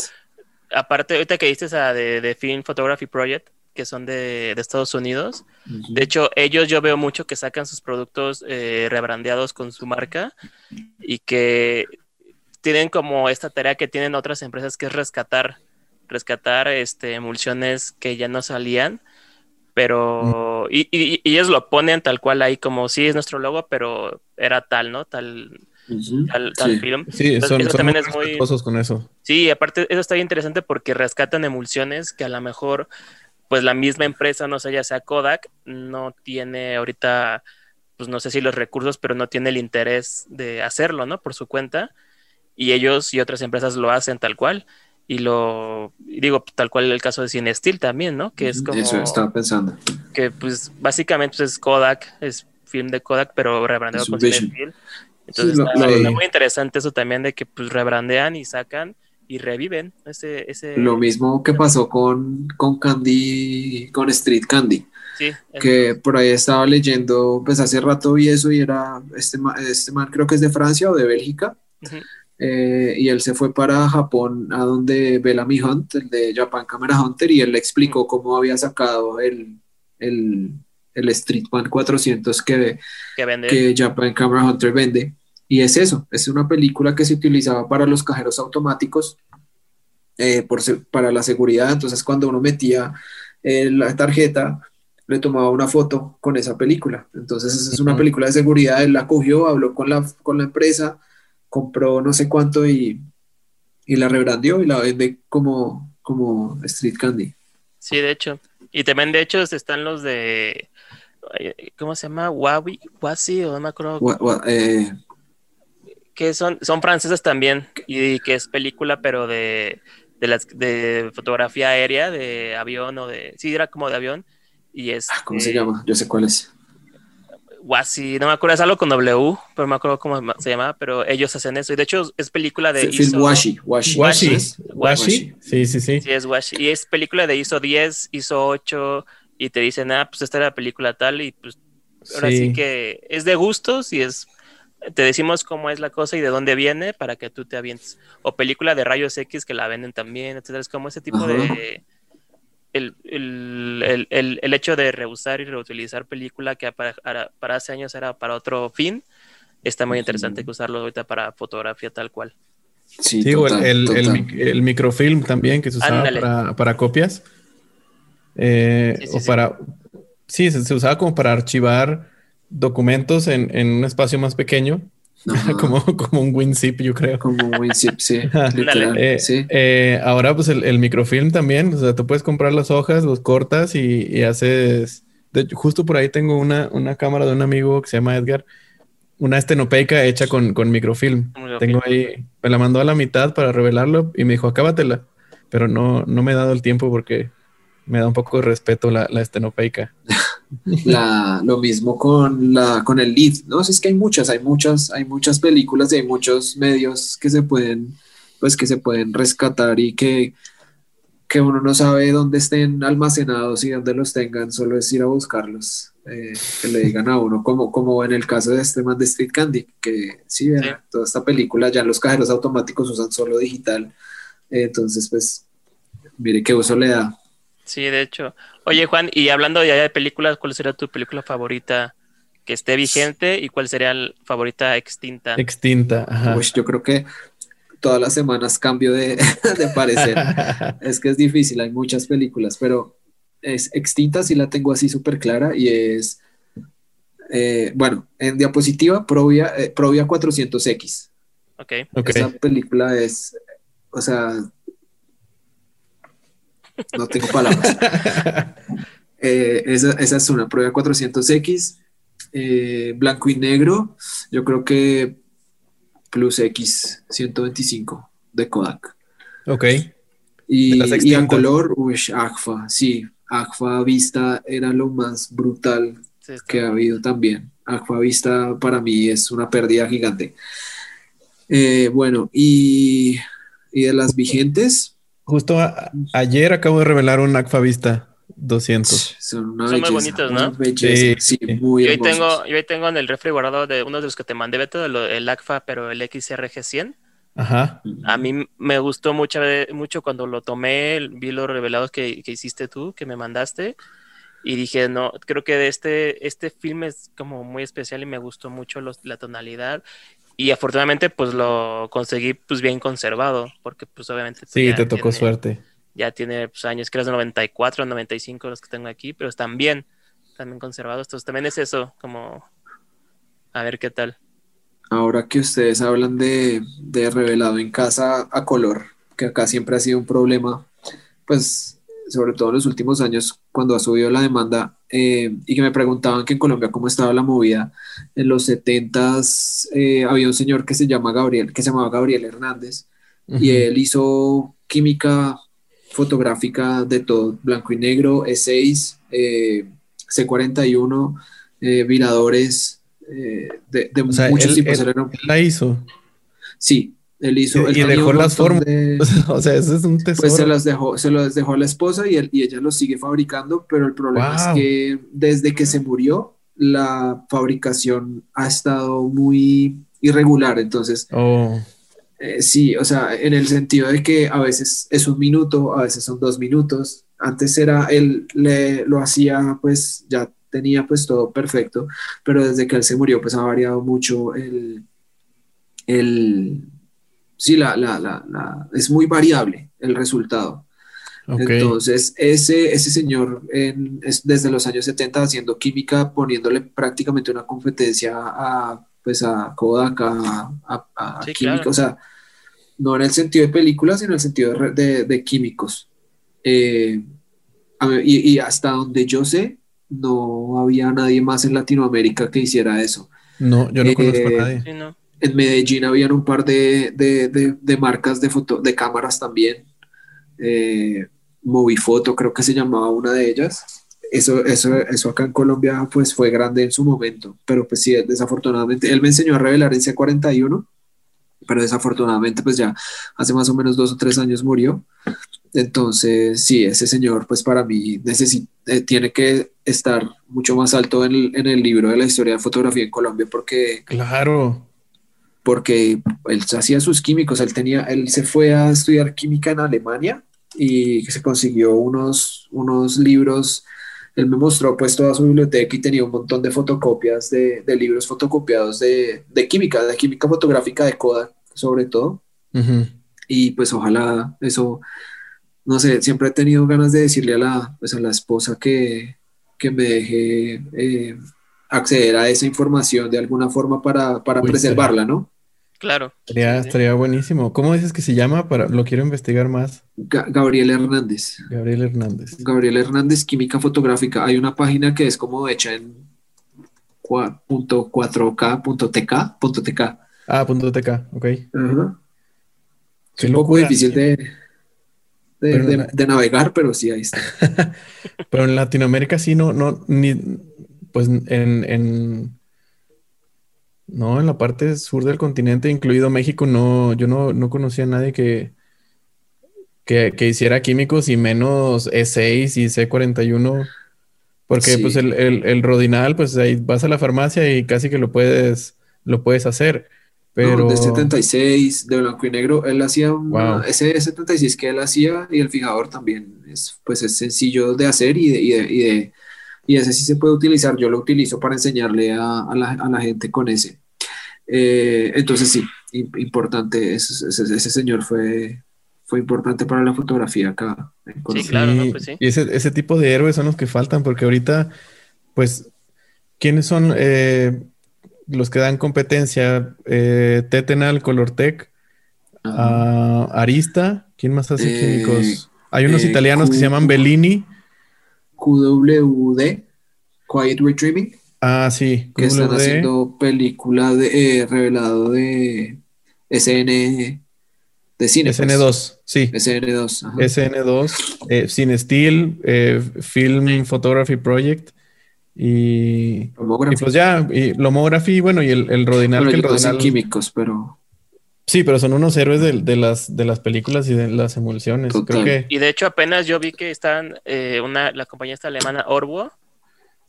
aparte, ahorita que dices a de, Film Photography Project, que son de, Estados Unidos, de hecho, ellos yo veo mucho que sacan sus productos eh, rebrandeados con su marca y que tienen como esta tarea que tienen otras empresas que es rescatar, rescatar este, emulsiones que ya no salían, pero, y, ellos lo ponen tal cual ahí como, sí, es nuestro logo, pero era tal, ¿no? Tal, tal, film. Sí, son, eso también es muy con eso. Sí, aparte, eso está bien interesante porque rescatan emulsiones que a lo mejor, pues la misma empresa, no sé, ya sea Kodak, no tiene ahorita, pues no sé si los recursos, pero no tiene el interés de hacerlo, ¿no? Por su cuenta y ellos y otras empresas lo hacen tal cual. Y lo digo tal cual el caso de Cinesteel también, ¿no? Que es como. Eso estaba pensando. Que pues básicamente pues, es Kodak, es film de Kodak, pero rebrandeado con Cinesteel. Entonces está, muy interesante eso también de que pues rebrandean y sacan y reviven ese, ese... Lo mismo que pasó con, con Candy, con Street Candy. Sí, que por ahí estaba leyendo, pues hace rato y eso y era, este, este man creo que es de Francia o de Bélgica, eh, y él se fue para Japón, a donde Bellamy Hunt, el de Japan Camera Hunter, y él le explicó cómo había sacado el, el, el Streetman 400 que, que, Japan Camera Hunter vende. Y es eso, es una película que se utilizaba para los cajeros automáticos, eh, por, para la seguridad. Entonces, cuando uno metía eh, la tarjeta, le tomaba una foto con esa película. Entonces, esa es una película de seguridad. Él la cogió, habló con la, con la empresa compró no sé cuánto y, la rebrandió y la vende como, como street candy. Sí, de hecho. Y también, de hecho, están los de. ¿Cómo se llama? Wabi, Wasi, o no me acuerdo. Eh, que son, son franceses también. Y que es película, pero de, de, las, de fotografía aérea, de avión o de. Sí, era como de avión. Y es. Ah, ¿Cómo se llama? Yo sé cuál es. Wasi, no me acuerdo, es algo con W, pero me acuerdo cómo se llama, pero ellos hacen eso. Y de hecho es película de ISO. Washi, Washi. Washi. Washi. Sí, sí, sí. Sí, es Washi. Y es película de ISO 10, ISO 8, y te dicen, ah, pues esta era la película tal, y pues ahora sí. que es de gustos y es. Te decimos cómo es la cosa y de dónde viene para que tú te avientes. O película de rayos X que la venden también, etcétera. Es como ese tipo de el, el, hecho de reusar y reutilizar película que para, para, hace años era para otro fin, está muy interesante que usarlo ahorita para fotografía tal cual. Sí, el, microfilm también que se usaba para, copias. Eh, o para. Sí, se, usaba como para archivar documentos en, en un espacio más pequeño (laughs) como, como un WinZip, yo creo. Como un WinZip, sí. (laughs) Eh, sí. Eh, ahora, pues el, microfilm también. O sea, tú puedes comprar las hojas, los cortas y, haces. justo por ahí tengo una, una cámara de un amigo que se llama Edgar. Una estenopeica hecha con, con microfilm. Tengo ahí. Me la mandó a la mitad para revelarlo y me dijo, acábatela. Pero no, no me he dado el tiempo porque me da un poco de respeto la, la estenopeica. (laughs) La, lo mismo con, la, con el lead, ¿no? es que hay muchas, hay muchas, hay muchas películas y hay muchos medios que se pueden, pues que se pueden rescatar y que, que uno no sabe dónde estén almacenados y dónde los tengan, solo es ir a buscarlos, eh, que le digan a uno, como, como en el caso de este man de Street Candy, que sí, toda esta película ya los cajeros automáticos usan solo digital, entonces pues mire qué uso le da. Sí, de hecho. Oye, Juan, y hablando ya de películas, ¿cuál sería tu película favorita que esté vigente y cuál sería la favorita extinta? Extinta, ajá. yo creo que todas las semanas cambio de, (laughs) parecer. (laughs) es que es difícil, hay muchas películas, pero es extinta sí la tengo así súper clara y es, eh, bueno, en diapositiva, Provia, eh, Provia 400X. Ok. Esa película es, o sea, (laughs) no tengo palabras. (laughs) Eh, esa, es una prueba 400X, eh, blanco y negro, yo creo que Plus X 125 de Kodak. Ok. Y, a color, uy, Agfa, sí, Agfa Vista era lo más brutal que ha habido también. Agfa Vista para mí es una pérdida gigante. Eh, bueno, y, y de las vigentes, Justo ayer acabo de revelar un Vista 200. Son, una Son muy bonitos, ¿no? Sí, sí, muy Yo ahí, tengo, yo ahí tengo en el refri guardado de uno de los que te mandé, Beto, el, el ACFA, pero el XRG100. Ajá. A mí me gustó mucho, mucho cuando lo tomé, vi los revelados que, que hiciste tú, que me mandaste, y dije, no, creo que de este, este film es como muy especial y me gustó mucho los- la tonalidad. Y afortunadamente, pues lo conseguí pues bien conservado, porque pues obviamente... pues, Sí, ya te tocó tiene- suerte. Ya tiene pues, años, creo que es de 94, 95 los que tengo aquí, pero están bien, también conservados. Entonces también es eso, como a ver qué tal. Ahora que ustedes hablan de, de revelado en casa a color, que acá siempre ha sido un problema, pues sobre todo en los últimos años, cuando ha subido la demanda, eh, y que me preguntaban que en Colombia cómo estaba la movida, en los 70s eh, había un señor que se llama Gabriel, que se llamaba Gabriel Hernández, y él hizo química fotográfica de todo, blanco y negro, E6, eh, C41, eh, viradores, de, de O sea, muchos él- tipos. Él la hizo. sí, él hizo. Y- él y tenía dejó las formas. de- (laughs) o sea, eso es un tesoro. pues se las dejó, se las dejó a la esposa y, él- y ella los sigue fabricando, pero el problema Wow. es que desde que se murió, la fabricación ha estado muy irregular. Entonces, Oh, Eh, sí, o sea, en el sentido de que a veces es un minuto, a veces son dos minutos. Antes era, él le, lo hacía, pues ya tenía pues todo perfecto, pero desde que él se murió, pues ha variado mucho el, el sí, la, la, la, la- es muy variable el resultado. Entonces, ese, ese señor en- es desde los años 70 haciendo química, poniéndole prácticamente una competencia a, pues a Kodak, a, a- a Sí, química, claro. o sea, no en el sentido de películas, sino en el sentido de, re- de- de químicos. Eh, y, y hasta donde yo sé, no había nadie más en Latinoamérica que hiciera eso. No, yo no eh, conozco a nadie. Sí, ¿no? En Medellín habían un par de, de- de- marcas de, foto, de cámaras también. Eh, Movifoto creo que se llamaba una de ellas. Eso, eso, eso acá en Colombia pues fue grande en su momento, pero pues sí, desafortunadamente, él me enseñó a revelar en C41, pero desafortunadamente pues ya hace más o menos dos o tres años murió. Entonces, sí, ese señor pues para mí necesi- eh, tiene que estar mucho más alto en el, en el libro de la historia de fotografía en Colombia porque Claro. Porque él hacía sus químicos, él tenía, él se fue a estudiar química en Alemania y se consiguió unos, unos libros, él me mostró pues toda su biblioteca y tenía un montón de fotocopias de, de libros fotocopiados de, de química, de química fotográfica de Kodak sobre todo, Ujú. y pues ojalá eso, no sé, siempre he tenido ganas de decirle a la, pues a la esposa que, que me deje eh, acceder a esa información de alguna forma para, para Uy, preservarla, ¿no? Claro. Estaría, Sí, sí. estaría buenísimo. ¿Cómo dices que se llama? Para, lo quiero investigar más. Ga- Gabriel Hernández. Gabriel Hernández. Gabriel Hernández, Química Fotográfica. Hay una página que es como hecha en cua- punto 4K, punto TK, punto TK. Ah, punto TK, ok. Ajá. Es un poco locura. difícil de, de, Pero de- la- de navegar, pero sí, ahí está. (laughs) Pero en Latinoamérica sí, no, no, ni, pues en, en, no, en la parte sur del continente, incluido México, no, yo no, no conocía a nadie que, que, que hiciera químicos y menos E6 y C41, porque Sí. pues el, el, el rodinal, pues ahí vas a la farmacia y casi que lo puedes, lo puedes hacer, pero... No, de 76, de blanco y negro, él hacía una- Wow. ese 76 que él hacía y el fijador también es, pues es sencillo de hacer y de, y de- y de- y ese sí se puede utilizar. Yo lo utilizo para enseñarle a, a la, a la gente con ese. Eh, entonces sí, im- importante, ese, ese- ese señor fue, fue importante para la fotografía acá en Colombia. claro, ¿no? Sí, Pues sí. Y ese, ese tipo de héroes son los que faltan, porque ahorita, pues, ¿quiénes son eh, los que dan competencia? Eh, Tetenal, Colortec, ah, Arista, ¿quién más hace Eh, químicos? Hay unos eh, italianos que se llaman Bellini. QWD, Quiet Retrieving, Ah, sí, que están haciendo película de eh, revelado de SN de cine. pues. SN2, sí. SN2. ajá. SN2, eh, Cine Steel, eh, Film Photography Project y, y pues ya, y Lomography, bueno, y el, el Rodinal, Bueno, que el Rodinal, químicos, pero Sí, pero son unos héroes de, las, de las películas y de las emulsiones. Creo que... Y de hecho apenas yo vi que están, eh, una, la compañía esta alemana Orbo,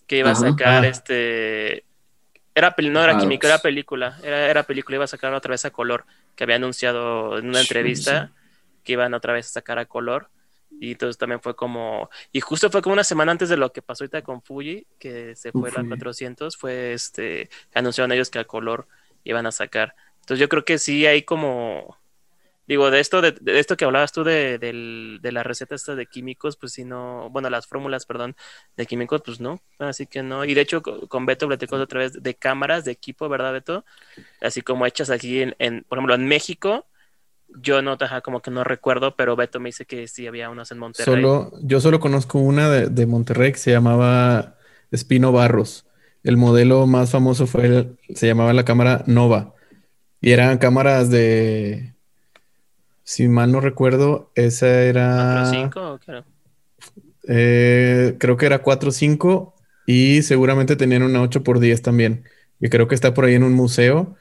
que iba a sacar ah. este... Era, no era químico, era película. Era, era película, iba a sacar otra vez a color, que había anunciado en una entrevista que iban otra vez a sacar a color. Y entonces también fue como, y justo fue como una semana antes de lo que pasó ahorita con Fuji, que se fue a 400, fue este, anunciaron ellos que a color iban a sacar. Entonces yo creo que sí hay como, digo, de esto, de, esto que hablabas tú de, de, la receta esta de químicos, pues sí no, bueno, las fórmulas, perdón, de químicos, pues no, así que no. Y de hecho con Beto platicó otra vez de cámaras de equipo, ¿verdad, Beto? Así como hechas aquí en, en por ejemplo, en México, yo no, como que no recuerdo, pero Beto me dice que sí había unas en Monterrey. Solo, yo solo conozco una de, de Monterrey que se llamaba Espino Barros. El modelo más famoso fue, se llamaba la cámara Nova y eran cámaras de. Si mal no recuerdo, esa era. ¿4.5 o eh, creo que era 4.5 y seguramente tenían una 8x10 también. Y creo que está por ahí en un museo.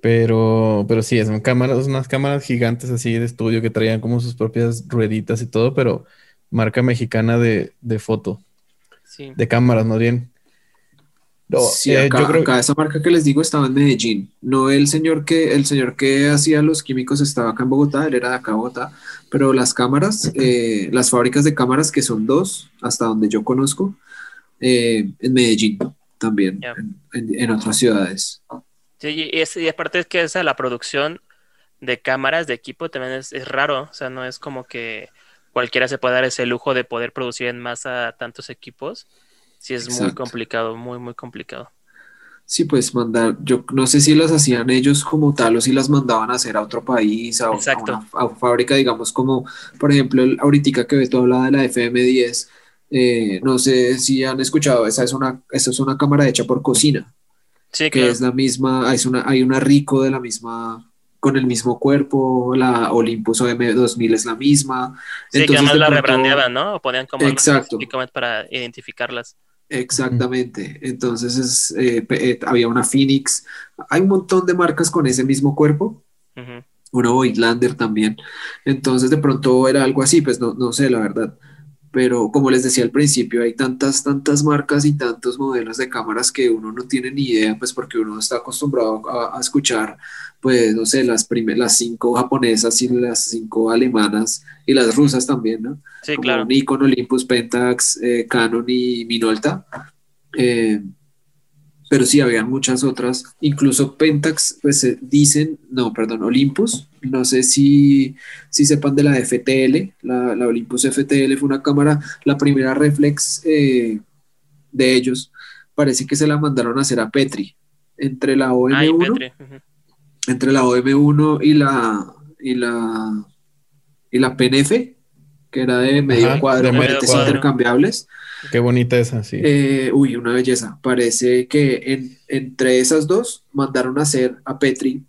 Pero, pero sí, son cámaras, unas cámaras gigantes así de estudio que traían como sus propias rueditas y todo, pero marca mexicana de, de foto. Sí. De cámaras, más bien sí, eh, acá, yo creo... esa marca que les digo estaba en Medellín. No el señor que el señor que hacía los químicos estaba acá en Bogotá, él era de acá en Bogotá, pero las cámaras, eh, las fábricas de cámaras que son dos, hasta donde yo conozco, eh, en Medellín también, en, otras ciudades. Sí, y, y, aparte es que esa la producción de cámaras de equipo también es, es raro, o sea, no es como que cualquiera se pueda dar ese lujo de poder producir en masa tantos equipos sí es muy complicado, muy, muy complicado. Sí, pues mandar, yo no sé si las hacían ellos como tal o si las mandaban a hacer a otro país, a, una fábrica, digamos, como por ejemplo, el, ahorita que Beto habla de la FM10, eh, no sé si han escuchado, esa es una, esa es una cámara hecha por cocina. Sí, que es la misma, es una, hay una Rico de la misma, con el mismo cuerpo, la Olympus OM2000 es la misma. Sí, que además la rebrandeaban, ¿no? O ponían como exacto. para identificarlas. Exactamente. Entonces es, eh, eh, había una Phoenix. Hay un montón de marcas con ese mismo cuerpo. Una Voigtlander también. Entonces de pronto era algo así, pues no, no sé, la verdad. Pero como les decía al principio, hay tantas, tantas marcas y tantos modelos de cámaras que uno no tiene ni idea, pues porque uno está acostumbrado a, a escuchar pues, no sé, las, las cinco japonesas y las cinco alemanas y las rusas también, ¿no? Sí, claro. Nikon, Olympus, Pentax, eh, Canon y Minolta. Eh, pero sí, habían muchas otras. Incluso Pentax, pues dicen, no, perdón, Olympus. No sé si, si sepan de la FTL. La, la Olympus FTL fue una cámara, la primera reflex eh, de ellos. Parece que se la mandaron a hacer a Petri. Entre la OM1 entre la OM1 y la, y la, y la PNF, que era de medio cuadro, de intercambiables. Qué bonita esa, sí. Eh, uy, una belleza. Parece que entre esas dos mandaron a hacer a Petri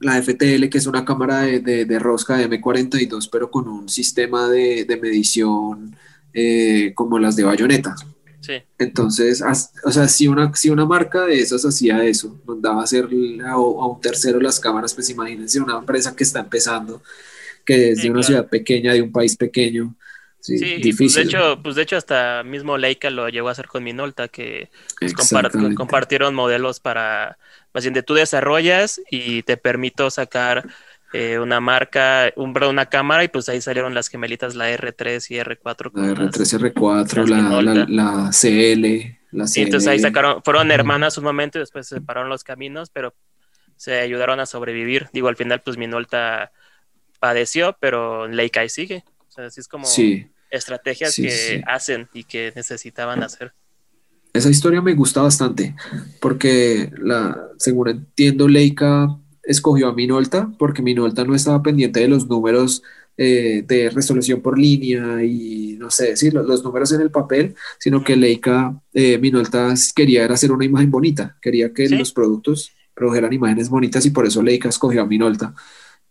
la FTL, que es una cámara de, rosca de M42, pero con un sistema de, medición eh, como las de Entonces, o sea, si una, si una marca de esas hacía eso, mandaba a hacer a, un tercero las cámaras, pues imagínense una empresa que está empezando, que es de una ciudad pequeña, de un país pequeño. Sí, difícil. Pues de, hecho, pues de hecho, hasta mismo Leica lo llegó a hacer con Minolta, que pues, compartieron modelos para, más bien de tú desarrollas y te permito sacar eh, una marca, un, una cámara y pues ahí salieron las gemelitas, la R3 y R4. La R3 y R4, la, la, CL, la CL. entonces ahí sacaron, fueron hermanas un momento y después se separaron los caminos, pero se ayudaron a sobrevivir. Digo, al final pues Minolta padeció, pero Leica ahí sigue. O sea, así es como estrategias que hacen y que necesitaban hacer. Esa historia me gusta bastante porque la, según entiendo, Leica escogió a Minolta porque Minolta no estaba pendiente de los números eh, de resolución por línea y no sé decir los, números en el papel, sino que Leica, eh, Minolta quería hacer una imagen bonita, quería que los productos produjeran imágenes bonitas y por eso Leica escogió a Minolta.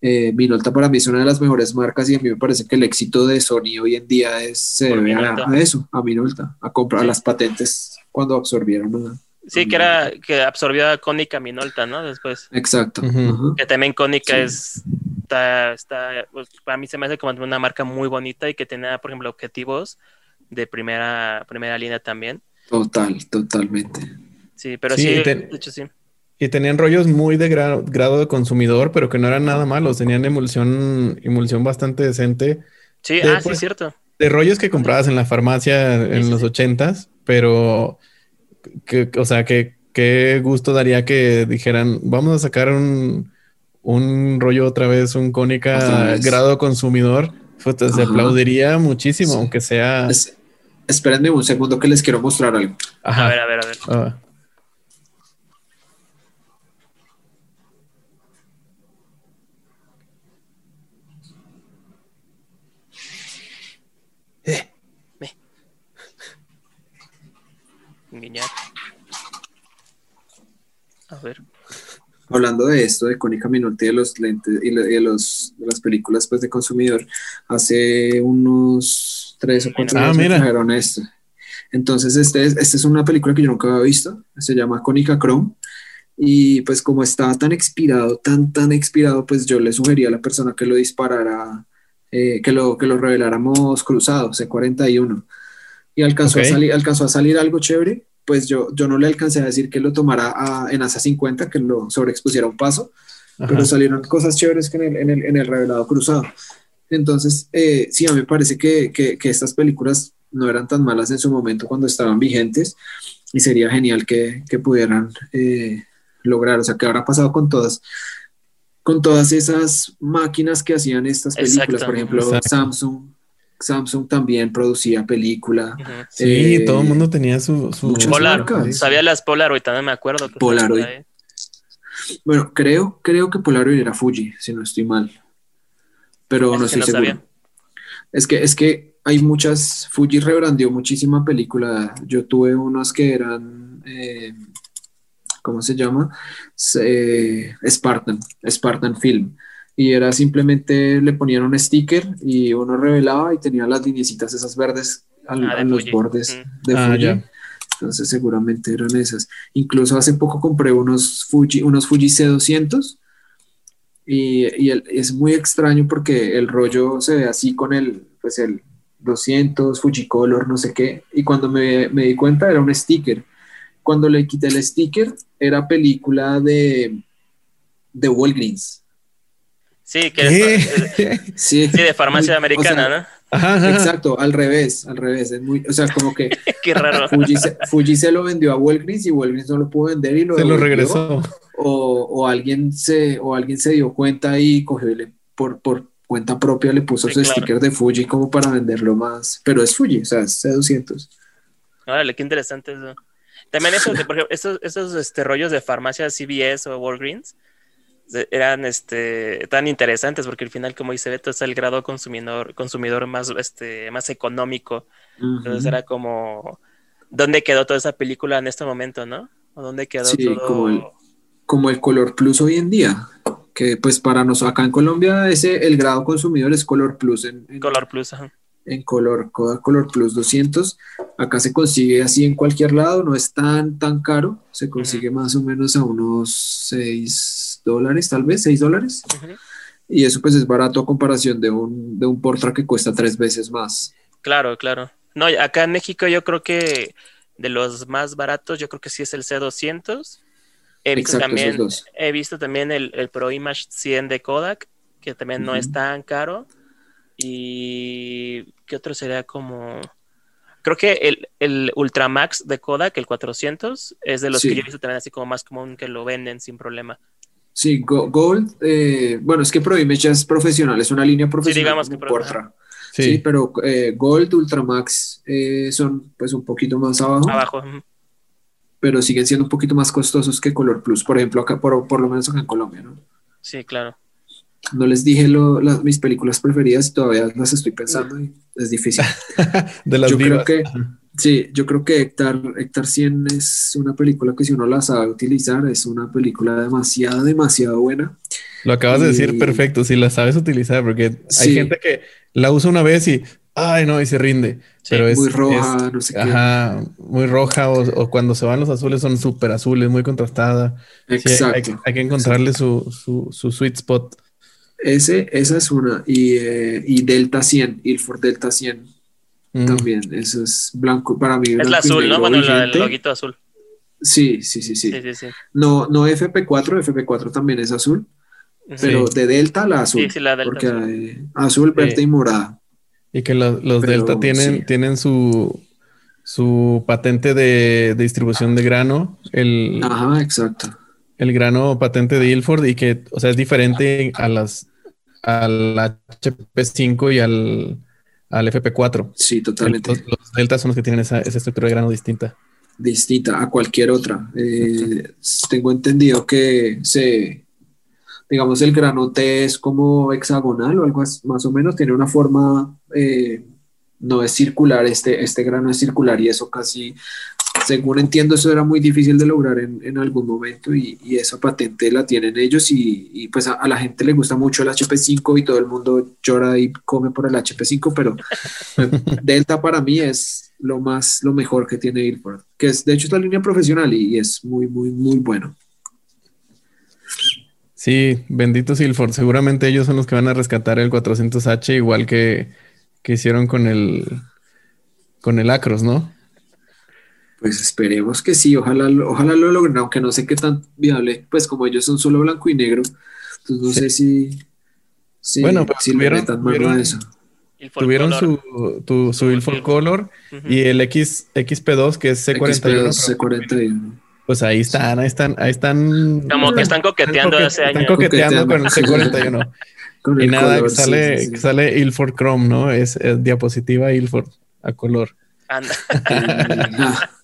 Eh, Minolta para mí es una de las mejores marcas y a mí me parece que el éxito de Sony hoy en día es, se debe a, eso, a Minolta, a comprar las patentes cuando absorbieron Sí, que era que absorbió a Cónica Minolta, ¿no? Después. Exacto. Que también Cónica Sí. es. Está, está, pues, para mí se me hace como una marca muy bonita y que tenía, por ejemplo, objetivos de primera, primera línea también. Total, totalmente. Sí, pero Sí, sí, de hecho sí. Y tenían rollos muy de gra- grado de consumidor, pero que no eran nada malos. Tenían emulsión, emulsión bastante decente. Sí, De- ah, sí, pues, es cierto. De rollos que comprabas en la farmacia en sí, los sí. ochentas, pero que, o sea, que qué gusto daría que dijeran, vamos a sacar un, un rollo otra vez, un cónica grado consumidor. Puta, se aplaudiría muchísimo, Sí. aunque sea. Es- espérenme un segundo que les quiero mostrar algo. Ajá. A ver, a ver, a ver. Ah. A ver. Hablando de esto, de Cónica Minolta y de los lentes y de, los, de las películas pues, de consumidor, hace unos tres o cuatro Ah, años trajeron esto. Entonces, este es, esta es una película que yo nunca había visto, se llama Cónica Chrome. Y pues como estaba tan expirado, tan, tan expirado, pues yo le sugería a la persona que lo disparara, eh, que, lo, que lo reveláramos cruzado, C41. Y alcanzó, Ok. a salir, alcanzó a salir algo chévere, pues yo, yo no le alcancé a decir que lo tomara a- en ASA 50, que lo sobreexpusiera un paso, Ajá. pero salieron cosas chéveres que en el, en el, en el revelado cruzado. Entonces, eh, sí, a mí me parece que, que, que estas películas no eran tan malas en su momento cuando estaban vigentes y sería genial que, que pudieran eh, lograr, o sea, que habrá pasado con todas, con todas esas máquinas que hacían estas películas, por ejemplo, Exacto. Samsung. Samsung también producía película. Sí, Eh, todo el mundo tenía su, su Polar, marcas. sabía las Polaroid, también me acuerdo. que Polaroid. Bueno, creo, creo que Polaroid era Fuji, si no estoy mal. Pero Eso no sí estoy no seguro. sabía. Es que, es que hay muchas, Fuji rebrandió muchísima película. Yo tuve unas que eran, eh, ¿cómo se llama? Se- Spartan, Spartan Film. Y era simplemente, le ponían un sticker y uno revelaba y tenía las linecitas esas verdes al- Ah, a los Fuji. bordes Mm. de Ah, Fuji. ya. Entonces seguramente eran esas. Incluso hace poco compré unos Fuji, unos Fuji C200 y, y el- es muy extraño porque el rollo se ve así con el, pues el 200, Fujicolor, no sé qué. Y cuando me, me di cuenta era un sticker. Cuando le quité el sticker era película de, de Walgreens. Sí, que ¿Qué? (laughs) Sí, sí, de farmacia Muy- americana, o sea, ¿no? Ajá, ajá. Exacto, al revés, al revés. Es muy, o sea, como que (laughs) Qué raro. Fuji se, Fuji se lo vendió a Walgreens y Walgreens no lo pudo vender y lo, Se lo regresó. o, o alguien se o alguien se dio cuenta y cogió y le- por, por cuenta propia le puso Sí, su claro. sticker de Fuji como para venderlo más, pero es Fuji, o sea, es C200. Órale, qué interesante eso. También esos, de- por ejemplo, esos, esos este, rollos de farmacia CVS o Walgreens de- eran este, tan interesantes porque al final, como dice Beto, es el grado consumidor, consumidor más, este, más económico. Entonces era como, ¿dónde quedó toda esa película en este momento, no? ¿O dónde quedó Sí, todo? como el- Como el color plus hoy en día, que pues para nosotros acá en Colombia ese el grado consumidor es color plus en, en- Color Plus. ajá. en color, Color Plus 200. Acá se consigue así en cualquier lado, no es tan, tan caro. Se consigue más o menos a unos 6 dólares, tal vez, 6 dólares. Y eso pues es barato a comparación de un, de un Portra que cuesta tres veces más. Claro, claro. No, acá en México yo creo que de los más baratos, yo creo que sí es el C200. He visto Exacto, también, he visto también el, el Pro Image 100 de Kodak, que también no es tan caro. Y ¿qué otro sería como? Creo que el, el Ultramax de Kodak, el 400, es de los Sí. que yo he visto también así como más común que lo venden sin problema. Sí, Go- Gold, eh, bueno, es que Pro Image ya es profesional, es una línea profesional digamos como que. Sí, Sí. pero eh, Gold, Ultramax eh, son pues un poquito más abajo, Abajo. pero siguen siendo un poquito más costosos que Color Plus, por ejemplo, acá, por, por lo menos acá en Colombia, ¿no? Sí, claro. No les dije lo- las, mis películas preferidas y todavía las estoy pensando y es difícil. (laughs) De las yo creo que sí, yo creo que Hectar, Hectar 100 es una película que si uno la sabe utilizar es una película demasiado, demasiado buena. Lo acabas de decir perfecto, si la sabes utilizar, porque hay Sí. gente que la usa una vez y, ay, no, y se rinde. pero es muy roja, no sé qué. Ajá, muy roja, o, cuando se van los azules son súper azules, muy contrastada. Exacto. hay, que encontrarle su, su, su, sweet spot. Ese, esa es una. Y, eh, y Delta 100, Ilford Delta 100. Mm. También, eso es blanco para mí. Es la azul, ¿no? Bueno, el loguito azul. Sí, sí, sí, sí. No, no FP4, FP4 también es azul, pero de Delta la azul. Sí, sí, la Delta. Porque azul, azul verde y morada. Y que los, Delta tienen, tienen su, su patente de, distribución de grano. El, Ajá, exacto. El grano patente de Ilford y que, o sea, es diferente a las al HP5 y al, al FP4. Sí, totalmente. Los, los Delta son los que tienen esa, esa estructura de grano distinta distinta a cualquier otra. Eh, tengo entendido que se, digamos, el granote es como hexagonal o algo más o menos, tiene una forma, eh, no es circular, este, este grano es circular y eso casi, según entiendo, eso era muy difícil de lograr en, algún momento y, esa patente la tienen ellos y, pues a, la gente le gusta mucho el HP5 y todo el mundo llora y come por el HP5, pero (laughs) Delta para mí es lo más, lo mejor que tiene Ilford, que es de hecho la línea profesional y, es muy, muy, muy bueno. Sí, benditos Ilford. Seguramente ellos son los que van a rescatar el 400H, igual que, que hicieron con el, con el Acros, ¿no? Pues esperemos que sí, ojalá, ojalá lo logren, aunque no sé qué tan viable, pues como ellos son solo blanco y negro, entonces no sé si, bueno, pero si metan mano a eso. Tuvieron su, tu, su Ilford Color y el X, XP2 que es C41. C41. Pues ahí están, ahí están, ahí están. Como que están coqueteando hace años. Están coqueteando, con el C41. y (laughs) nada, que sale, que sale Ilford Chrome, ¿no? Es, diapositiva Ilford a color. Anda. (laughs) (laughs)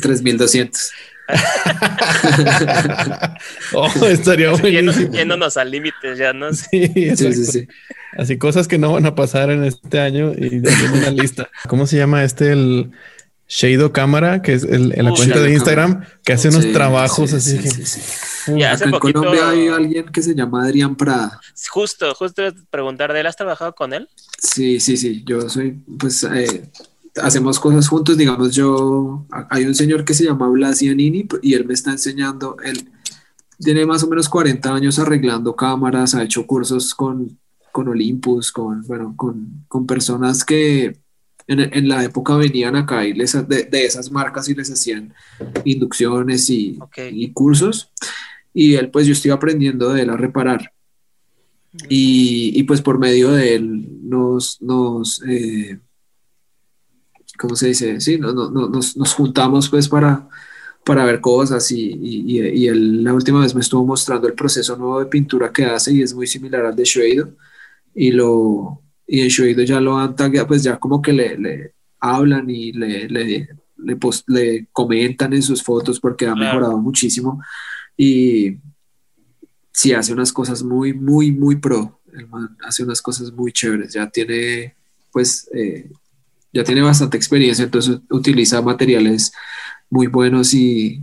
3200. (laughs) oh, estaría (laughs) buenísimo. Yéndonos al límite ya, ¿no? (laughs) Sí, sí, sí, Así cosas que no van a pasar en este año y de una lista. ¿Cómo se llama este? El Shado Cámara, que es el, la cuenta de Instagram, que hace unos trabajos así. Que, hace en Colombia hay alguien que se llama Adrián Prada. Justo, justo preguntar de él, ¿has trabajado con él? Sí, sí, sí. Yo soy, pues, eh, hacemos cosas juntos, digamos, yo, hay un señor que se llama Blas Iannini y él me está enseñando, él tiene más o menos 40 años arreglando cámaras, ha hecho cursos con, con Olympus, con, bueno, con, con personas que en, en, la época venían acá y les, de, de, esas marcas y les hacían inducciones y, y, cursos. Y él, pues yo estoy aprendiendo de él a reparar. Y, y pues por medio de él nos, nos eh, ¿cómo se dice? Sí, no, no, nos, nos, juntamos pues para, para ver cosas y, y, y, él la última vez me estuvo mostrando el proceso nuevo de pintura que hace y es muy similar al de Shueido y lo y en Shueido ya lo han tagueado, pues ya como que le, le hablan y le, le, le, le, comentan en sus fotos porque ha mejorado muchísimo y sí hace unas cosas muy, muy, muy pro, el man hace unas cosas muy chéveres, ya tiene pues eh, ya tiene bastante experiencia, entonces utiliza materiales muy buenos y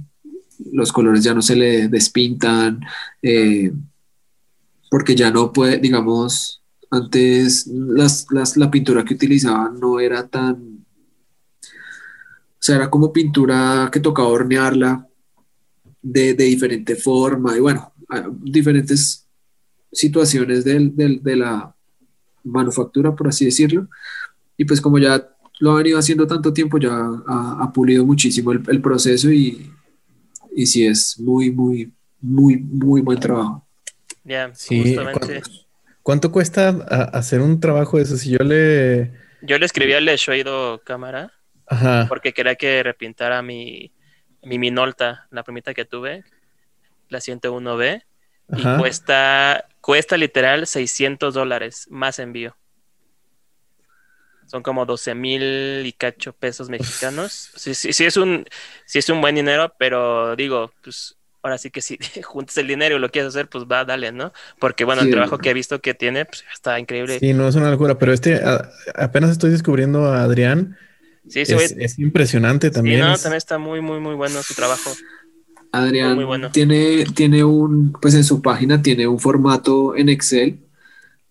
los colores ya no se le despintan, eh, porque ya no puede, digamos, antes las, la pintura que utilizaban no era tan, o sea, era como pintura que tocaba hornearla de, diferente forma y bueno, diferentes situaciones de la manufactura, por así decirlo. Y pues como ya lo ha venido haciendo tanto tiempo, ya ha, pulido muchísimo el, proceso y, y sí es muy, muy, muy, muy buen trabajo. Ya, justamente. ¿cuánto, cuesta hacer un trabajo de eso? Si yo le... Yo le escribí al Shueido Cámara porque quería que repintara mi, mi Minolta, la primita que tuve, la 101B, y cuesta, cuesta literal 600 dólares más envío. Son como 12 mil y cacho pesos mexicanos. Sí, sí, sí, es un, sí es un buen dinero, pero digo, pues ahora sí que si (laughs) juntas el dinero y lo quieres hacer, pues va, dale, ¿no? Porque bueno, el trabajo que he visto que tiene, pues está increíble. Sí, no es una locura, pero este apenas estoy descubriendo a Adrián. Sí, sí, es, es impresionante también. Sí, no, también está muy, muy, muy bueno su trabajo. Adrián tiene, tiene un, pues en su página tiene un formato en Excel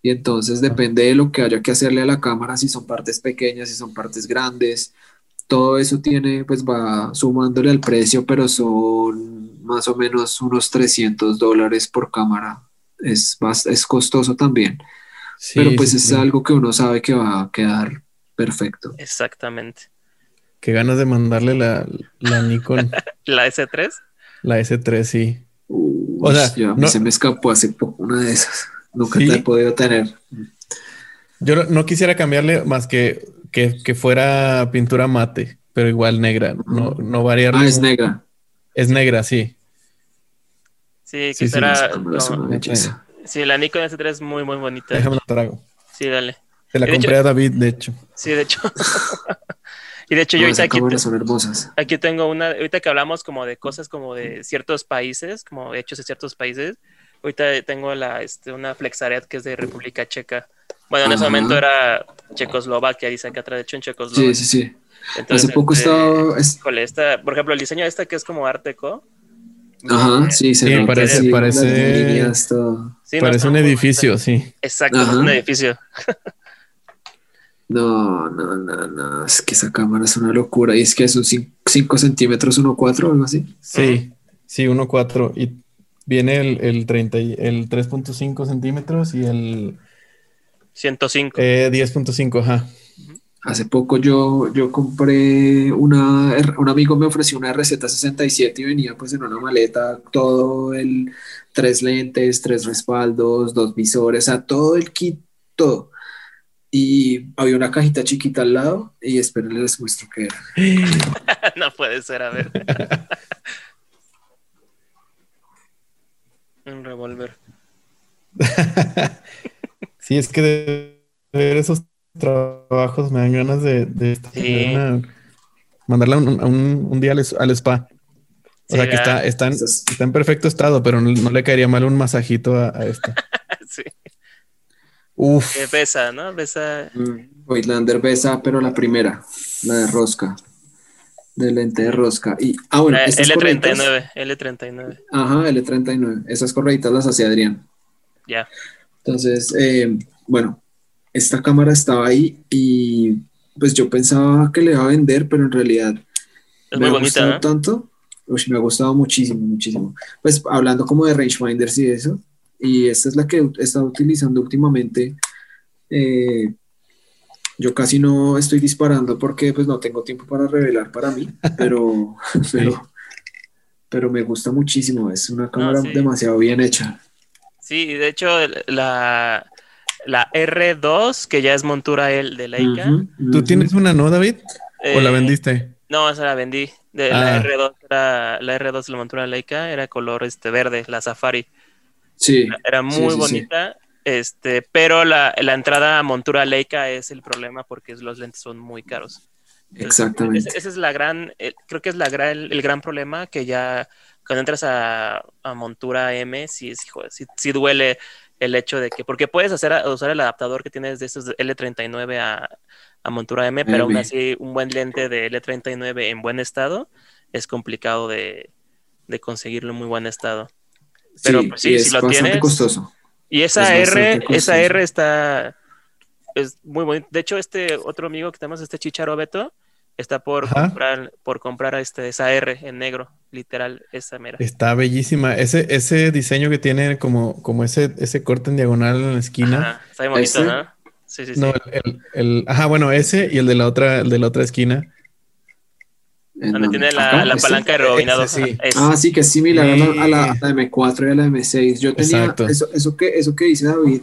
Y entonces depende de lo que haya que hacerle a la cámara, si son partes pequeñas, si son partes grandes, todo eso tiene, pues va sumándole al precio, pero son más o menos unos 300 dólares por cámara. Es, es costoso también, pero pues es algo que uno sabe que va a quedar perfecto. Exactamente. Qué ganas de mandarle la, la Nikon. (laughs) ¿La S3? La S3, sí. o sea, no, se me escapó hace poco una de esas. Nunca te he podido tener. Yo no quisiera cambiarle más que, que, fuera pintura mate, pero igual negra. No, no variar. Ah, es negra. Es negra, sí. Sí, que será. Sí, la Nikon S3 es muy, muy bonita. Déjame la trago. Sí, dale. Se la compré a David, de hecho. Sí, de hecho. (laughs) y de hecho, yo ahorita aquí, son hermosas. aquí tengo una, ahorita que hablamos como de cosas como de ciertos países, como hechos de ciertos países, ahorita tengo la, este, una Flexaret que es de República Checa. Bueno, en ese momento era Checoslovaquia, dice acá atrás, de hecho en Checoslovaquia. Sí, sí, sí. Hace poco este, estaba... esta, por ejemplo, el diseño de esta que es como Arteco. Ajá, sí, se parece, parece, parece un edificio, sí. Exacto, un edificio. No, no, no, no, es que esa cámara es una locura. Y es que es un 5 centímetros 1.4 o algo así. Sí, sí, 1.4. Y viene el, el, 30, el 3.5 centímetros y el 105. Eh, 10.5, ajá. Hace poco yo, yo compré una, un amigo me ofreció una receta 67 y venía pues en una maleta todo el, tres lentes, tres respaldos, dos visores, a todo el kit, todo y había una cajita chiquita al lado y espero les muestro qué era. (laughs) no puede ser, a ver. (laughs) Un revólver. (laughs) sí, es que de ver esos trabajos me dan ganas de, de, mandarla un, un, día al, spa. O sea que está, está, en, perfecto estado, pero no, le caería mal un masajito a, a esto. (laughs) sí. Uf. Eh, besa, ¿no? Besa. Mm, besa, pero la primera, la de rosca. De lente de rosca. Y, ah, bueno, L39, L39. Ajá, L39. Esas correitas las hacía Adrián. Ya. Entonces, eh, bueno, esta cámara estaba ahí y pues yo pensaba que le iba a vender, pero en realidad es me muy ha gustado ¿no? tanto. me ha gustado muchísimo, muchísimo. Pues hablando como de rangefinders y eso, y esta es la que he estado utilizando últimamente. Eh, yo casi no estoy disparando porque pues no tengo tiempo para revelar para mí, pero, (laughs) pero, me gusta muchísimo, es una cámara demasiado bien hecha. Sí, de hecho la, la R2, que ya es montura el de Leica. ¿Tú tienes una, no, David? ¿O la eh, vendiste? No, esa la vendí. De, la ah. R2 era, la R2 la montura Leica era color este verde, la Safari. Sí. Era muy bonita. Este, pero la, entrada a montura Leica es el problema porque los lentes son muy caros. Exactamente. Ese, es la gran, eh, creo que es la gran, el, gran problema que ya cuando entras a, montura M, sí, sí, duele el hecho de que, porque puedes hacer, usar el adaptador que tienes de esos L39 a, montura M, pero aún así un buen lente de L39 en buen estado es complicado de, de conseguirlo en muy buen estado. Pero sí, pues, sí si lo tienes. costoso. Y esa R, esa R está es muy bonita. De hecho, este otro amigo que tenemos, este Chicharo Beto, está por comprar, por comprar este, esa R en negro, literal, esa mera. Está bellísima. Ese, ese diseño que tiene como, como ese, ese corte en diagonal en la esquina. está muy bonito, ¿no? Sí, sí, sí. No, el, el, ajá, bueno, ese y el de la otra, el de la otra esquina donde tiene la, la palanca de rebobinado. Sí. Ah, sí, que es similar a, la, M4 y a la M6. Yo tenía eso, eso, que, eso que dice David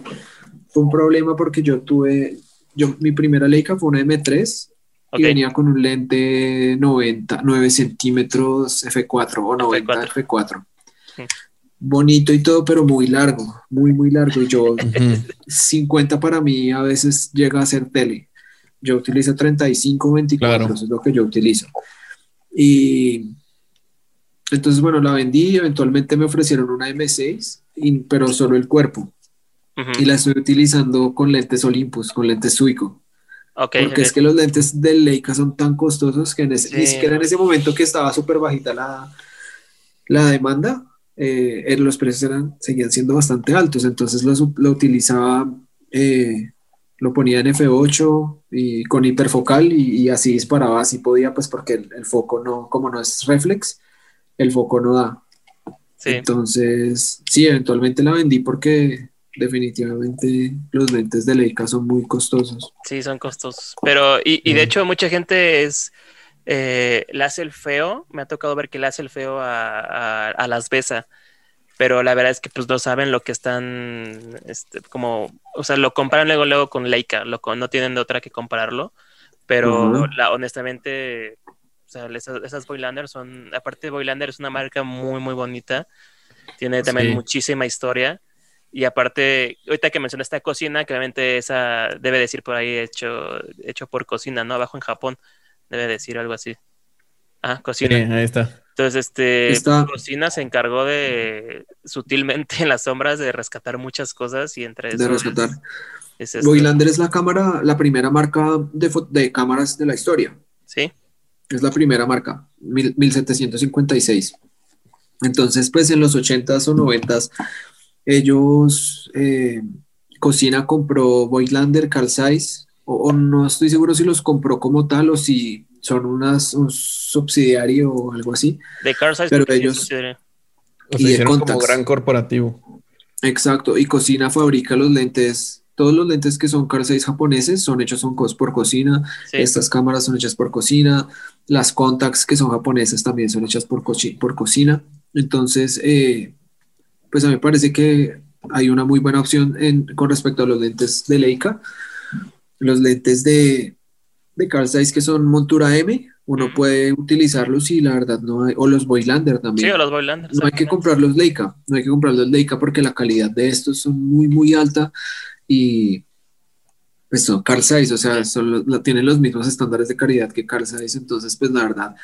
fue un problema porque yo tuve, yo, mi primera Leica fue una M3 y venía con un lente 90, 9 centímetros F4 o 90 F4. Bonito y todo, pero muy largo, muy, muy largo. Y yo, (laughs) 50 para mí a veces llega a ser tele. Yo utilizo 35, 24, eso es lo que yo utilizo. Y entonces, bueno, la vendí, eventualmente me ofrecieron una M6, pero solo el cuerpo. Y la estoy utilizando con lentes Olympus, con lentes Suico. porque es que los lentes de Leica son tan costosos que en ese, ni siquiera en ese momento que estaba súper bajita la, la demanda, eh, los precios eran, seguían siendo bastante altos. Entonces lo, lo utilizaba eh, lo ponía en F8 y con hiperfocal y, así disparaba, así podía, pues porque el, foco no, como no es reflex, el foco no da. Entonces, sí, eventualmente la vendí porque definitivamente los lentes de Leica son muy costosos. Sí, son costosos. Pero, y, de hecho, mucha gente es, eh, le hace el feo, me ha tocado ver que le hace el feo a, a, las Besa, pero la verdad es que pues no saben lo que están, este, como, o sea, lo comparan luego, luego con Leica, lo, no tienen de otra que compararlo, pero la, honestamente, o sea, esas, esas Boylander son, aparte de Boylander es una marca muy, muy bonita, tiene también muchísima historia y aparte, ahorita que mencioné esta cocina, que obviamente esa debe decir por ahí hecho, hecho por cocina, ¿no? Abajo en Japón, debe decir algo así. Ah, cocina. ahí está. Entonces, este, cocina se encargó de sutilmente (laughs) en las sombras de rescatar muchas cosas y entre De rescatar. Es, es la cámara, la primera marca de, de cámaras de la historia. Sí. Es la primera marca, 1756. Entonces, pues en los 80s o 90s ellos, eh, Cocina compró Voigtlander, Carl Zeiss, o, no estoy seguro si los compró como tal o si son unas, un subsidiario o algo así. De Zeiss, pero ellos... y como gran corporativo. Exacto, y Cocina fabrica los lentes todos los lentes que son Carl Zeiss japoneses son hechos son por cocina, estas cámaras son hechas por cocina, las contacts que son japonesas también son hechas por, por cocina. Entonces, eh, pues a mí me parece que hay una muy buena opción en, con respecto a los lentes de Leica. Los lentes de, de Carl Zeiss que son montura M, uno puede utilizarlos y la verdad no hay, o los Boylander también. Sí, o los Boylander. No hay que comprar los Leica, no hay que comprar los Leica porque la calidad de estos son muy, muy alta y pues son Carl Zeiss, o sea, tienen los mismos estándares de calidad que Carl Zeiss, entonces pues la verdad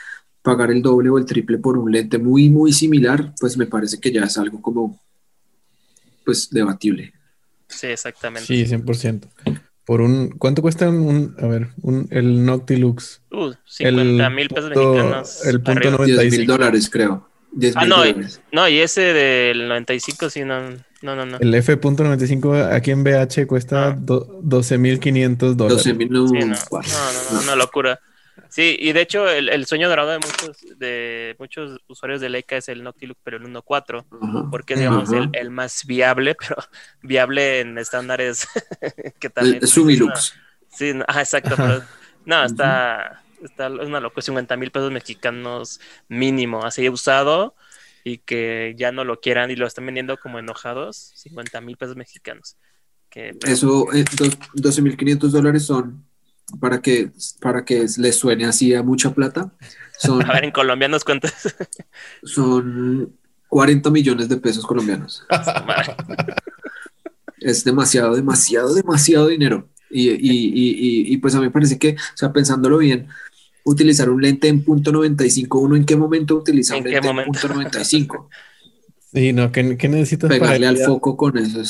pagar el doble o el triple por un lente muy, muy similar, pues me parece que ya es algo como, pues, debatible. Sí, exactamente. Sí, 100%. Por un, ¿cuánto cuesta un, a ver, un, el Noctilux? Uh, 50 mil pesos mexicanos. El punto 95. mil dólares, creo. ah, no, no, y ese del 95 sí, no, no, no. no. El F.95 aquí en BH cuesta 12.500 dólares. 12 mil, no, no, no, no, una locura. Sí, y de hecho el, sueño dorado de muchos, de muchos usuarios de Leica es el Noctilux, pero el 1.4, porque es digamos el, más viable, (laughs) pero viable en estándares (laughs) que también... Es Sumilux. Sí, exacto, pero no, está, está es una locura, 50 mil pesos mexicanos mínimo, así usado y que ya no lo quieran y lo están vendiendo como enojados, 50 mil pesos mexicanos. Que, Eso, 12.500 eh, dólares son para que, para que les suene así a mucha plata. Son, (laughs) a ver, en colombianos, ¿cuántos? son 40 millones de pesos colombianos. (laughs) es demasiado, demasiado, demasiado dinero. Y, y, y, y, pues a mí me parece que, o sea, pensándolo bien, utilizar un lente en punto 95, uno en qué momento utiliza un lente en punto 95. Sí, no, ¿qué, qué necesitas Pegarle al foco con eso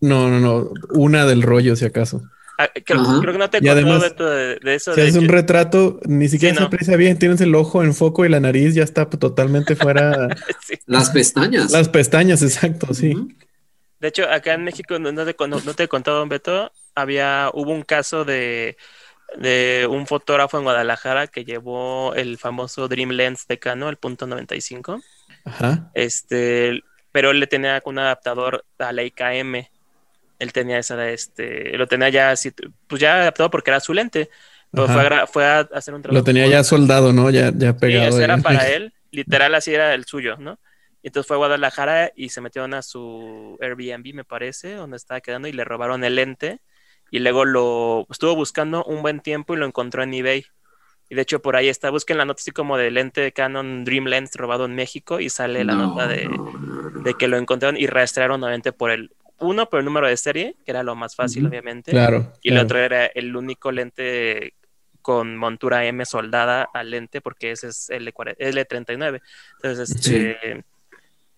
No, no, no, una del rollo si acaso. Ah, creo, que no te he contado de, eso. Si haces un retrato, ni siquiera se aprecia bien. Tienes el ojo en foco y la nariz ya está totalmente fuera. (laughs) Las pestañas. Las pestañas, exacto, sí. De hecho, acá en México, no te, no, te he contado, Beto, había, hubo un caso de, de un fotógrafo en Guadalajara que llevó el famoso Dream Lens de Canon, el punto 95. Ajá. Este, pero él le tenía un adaptador a Leica M él tenía esa, este, lo tenía ya así, pues ya adaptado porque era su lente. Pero fue a, hacer un trabajo. Lo tenía ya soldado, ¿no? Ya, ya pegado. Sí, era para (laughs) él, literal así era el suyo, ¿no? Y entonces fue a Guadalajara y se metieron a su Airbnb, me parece, donde estaba quedando y le robaron el lente. Y luego lo estuvo buscando un buen tiempo y lo encontró en eBay. Y de hecho por ahí está, busquen la nota así como de lente de Canon Dream Lens robado en México y sale la nota de, de, que lo encontraron y rastrearon nuevamente por el, uno por el número de serie, que era lo más fácil, obviamente. Claro. Y el otro era el único lente con montura M soldada al lente, porque ese es el L39. Entonces, este,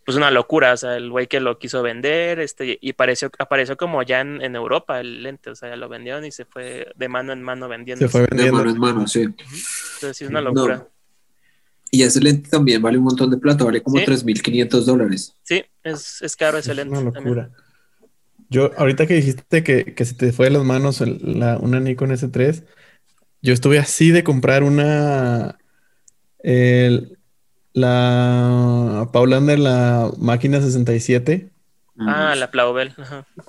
pues una locura, o sea, el güey que lo quiso vender, este, y apareció, apareció como ya en, Europa el lente, o sea, ya lo vendieron y se fue de mano en mano vendiendo. Se fue vendiendo. De mano en mano, sí. Entonces, sí, es una locura. Y ese lente también vale un montón de plata, vale como 3.500 dólares. Sí, es, es caro ese lente. Una locura. Yo, ahorita que dijiste que, que se te fue de las manos la, una Nikon S3, yo estuve así de comprar una, la Paulander, la máquina 67. Ah, la Plaubel.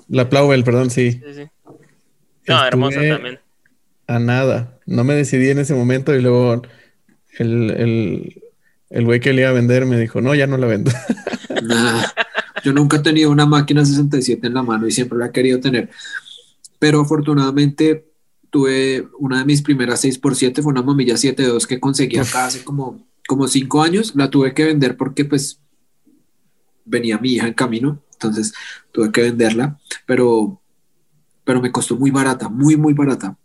La Plaubel, perdón, sí. sí, sí. No, hermosa también. A nada. No me decidí en ese momento y luego el, el, el güey que le iba a vender me dijo, no, ya no la vendo. (laughs) yo nunca he tenido una máquina 67 en la mano y siempre la he querido tener. Pero afortunadamente tuve una de mis primeras 6x7, fue una mamilla 7.2 que conseguí acá hace como, como cinco años. La tuve que vender porque pues venía mi hija en camino, entonces tuve que venderla, pero, pero me costó muy barata, muy, muy barata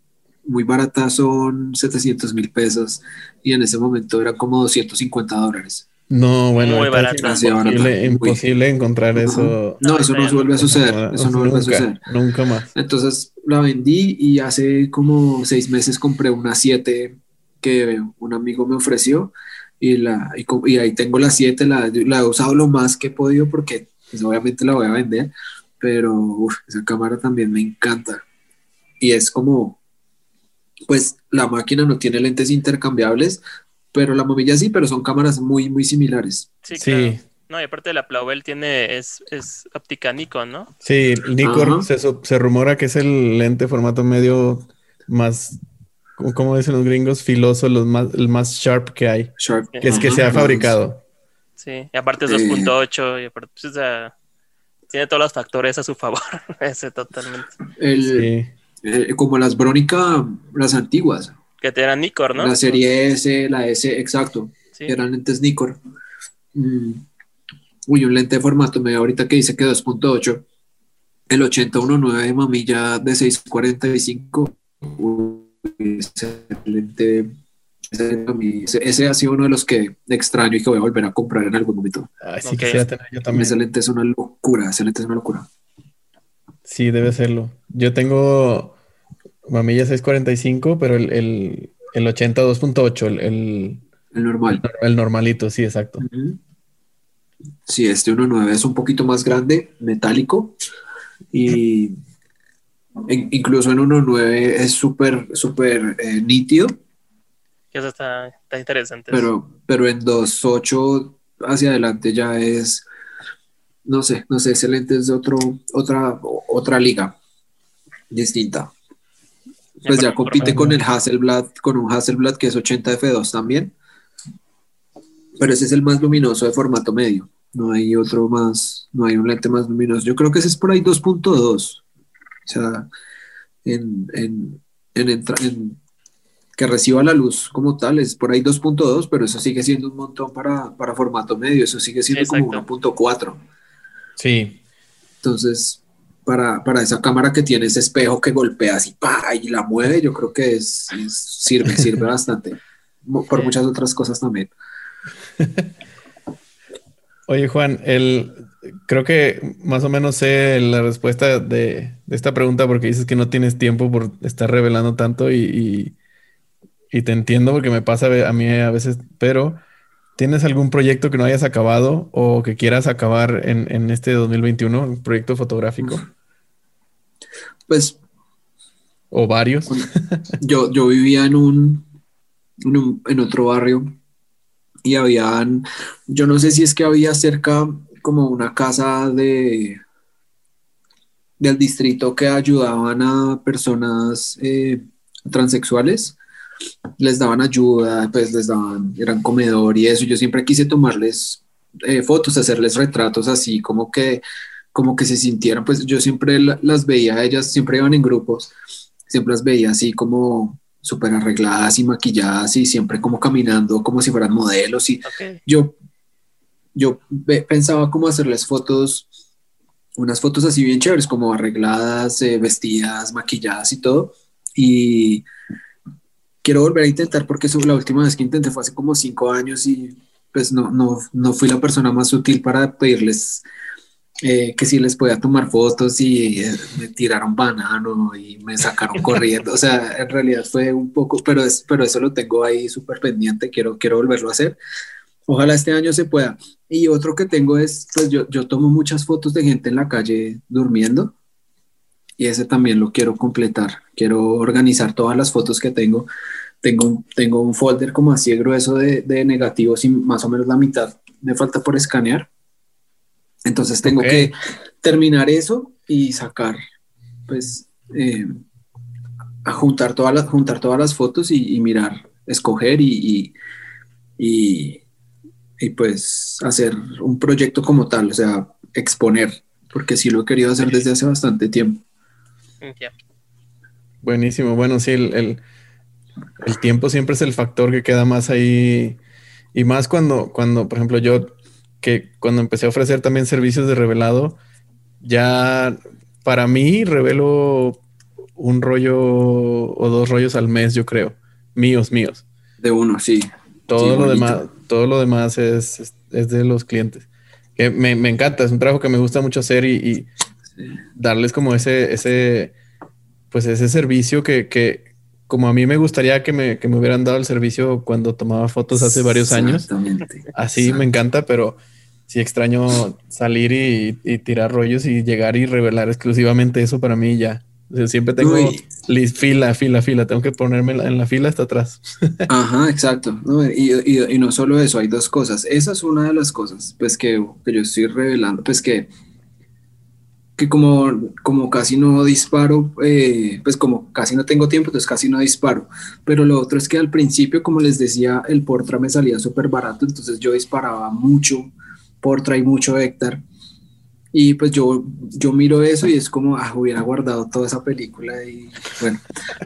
muy barata son 700 mil pesos y en ese momento era como 250 dólares. No, bueno, muy Imposible, imposible encontrar eso. No, eso no se vuelve a suceder. eso no vuelve a suceder. Nunca más. Entonces la vendí y hace como seis meses compré una 7 que un amigo me ofreció y, la, y, ahí tengo la 7, la, la, he usado lo más que he podido porque pues, obviamente la voy a vender, pero esa cámara también me encanta. Y es como, pues la máquina no tiene lentes intercambiables, pero la mamilla sí, pero son cámaras muy, muy similares. Sí, No, y aparte de la Plaubel tiene, es, es óptica Nikon, ¿no? Sí, Nikon se, se, rumora que es el lente formato medio más, como dicen los gringos, filoso, los más, el más sharp que hay. Sharp. Que es que se ha fabricado. Sí, y aparte es 2.8 y aparte pues, tiene todos los factores a su favor. (laughs) Ese totalmente. sí. Eh, como las Brónica, las antiguas. Que te eran Nikkor, ¿no? La serie S, la S, exacto. Eran lentes Nikkor. Mm. Uy, un lente de formato medio ahorita que dice que 2.8. El 8019 de mamilla de 645. ese lente ese, ha sido uno de los que extraño y que voy a volver a comprar en algún momento. sí, tener yo también. Ese lente es una locura, ese lente es una locura. Sí, debe serlo. Yo tengo mamilla 645, pero el, el, el 80 2.8, el, el, normal. El, normalito, sí, exacto. Sí, este 1.9 es un poquito más grande, metálico, y incluso en 1.9 es súper, súper eh, nítido. Eso está, está interesante. Pero, pero en 2.8 hacia adelante ya es no sé, no sé, ese lente es de otro, otra, otra liga distinta. Pues ya compite con el Hasselblad, con un Hasselblad que es 80 F2 también. Pero ese es el más luminoso de formato medio. No hay otro más, no hay un lente más luminoso. Yo creo que ese es por ahí 2.2. O sea, en, en, en, que reciba la luz como tal, es por ahí 2.2, pero eso sigue siendo un montón para, para formato medio. Eso sigue siendo como 1.4. Sí. Entonces, para, esa cámara que tiene ese espejo que golpea así y la mueve, yo creo que es, sirve, sirve (laughs) bastante. Por muchas otras cosas también. (laughs) Oye, Juan, el, creo que más o menos sé la respuesta de, esta pregunta porque dices que no tienes tiempo por estar revelando tanto y, y te entiendo porque me pasa a mí a veces, pero ¿Tienes algún proyecto que no hayas acabado o que quieras acabar en, este 2021, un proyecto fotográfico? Pues. ¿O varios? Yo, yo vivía en un, en otro barrio y habían, yo no sé si es que había cerca como una casa de del distrito que ayudaban a personas eh, transexuales les daban ayuda, pues les daban, eran comedor y eso. Yo siempre quise tomarles eh, fotos, hacerles retratos así, como que, como que se sintieran, pues yo siempre las veía, ellas siempre iban en grupos, siempre las veía así como súper arregladas y maquilladas y siempre como caminando como si fueran modelos y yo, yo pensaba como hacerles fotos, unas fotos así bien chéveres, como arregladas, eh, vestidas, maquilladas y todo. Y, quiero volver a intentar porque eso, la última vez que intenté fue hace como cinco años y pues no, no, no fui la persona más útil para pedirles eh, que si les podía tomar fotos y eh, me tiraron banano y me sacaron corriendo. O sea, en realidad fue un poco, pero, es, pero eso lo tengo ahí súper pendiente, quiero, quiero volverlo a hacer. Ojalá este año se pueda. Y otro que tengo es, pues yo, yo tomo muchas fotos de gente en la calle durmiendo y ese también lo quiero completar. Quiero organizar todas las fotos que tengo. Tengo tengo un folder como así grueso de, de negativos y más o menos la mitad me falta por escanear. Entonces tengo que terminar eso y sacar, pues, eh, a juntar todas las, juntar todas las fotos y, mirar, escoger y, y, y, pues hacer un proyecto como tal, o sea, exponer, porque sí lo he querido hacer desde hace bastante tiempo. Buenísimo, bueno, sí, el, el, el, tiempo siempre es el factor que queda más ahí y más cuando, cuando, por ejemplo, yo que cuando empecé a ofrecer también servicios de revelado, ya para mí revelo un rollo o dos rollos al mes, yo creo. Míos, míos. De uno, sí. Todo lo demás, todo lo demás es, es, de los clientes. Que me, me, encanta, es un trabajo que me gusta mucho hacer y, darles como ese, ese, pues ese servicio que, que, como a mí me gustaría que me, que me hubieran dado el servicio cuando tomaba fotos hace varios años. Así me encanta, pero sí extraño salir y, tirar rollos y llegar y revelar exclusivamente eso para mí ya. siempre tengo fila, fila, fila. Tengo que ponerme en la fila hasta atrás. (laughs) Ajá, exacto. y, no solo eso, hay dos cosas. Esa es una de las cosas, pues que, que yo estoy revelando, pues que que como, como casi no disparo, eh, pues como casi no tengo tiempo, entonces casi no disparo. Pero lo otro es que al principio, como les decía, el Portra me salía súper barato, entonces yo disparaba mucho Portra y mucho Héctor. Y pues yo, yo miro eso y es como, ah, hubiera guardado toda esa película y bueno,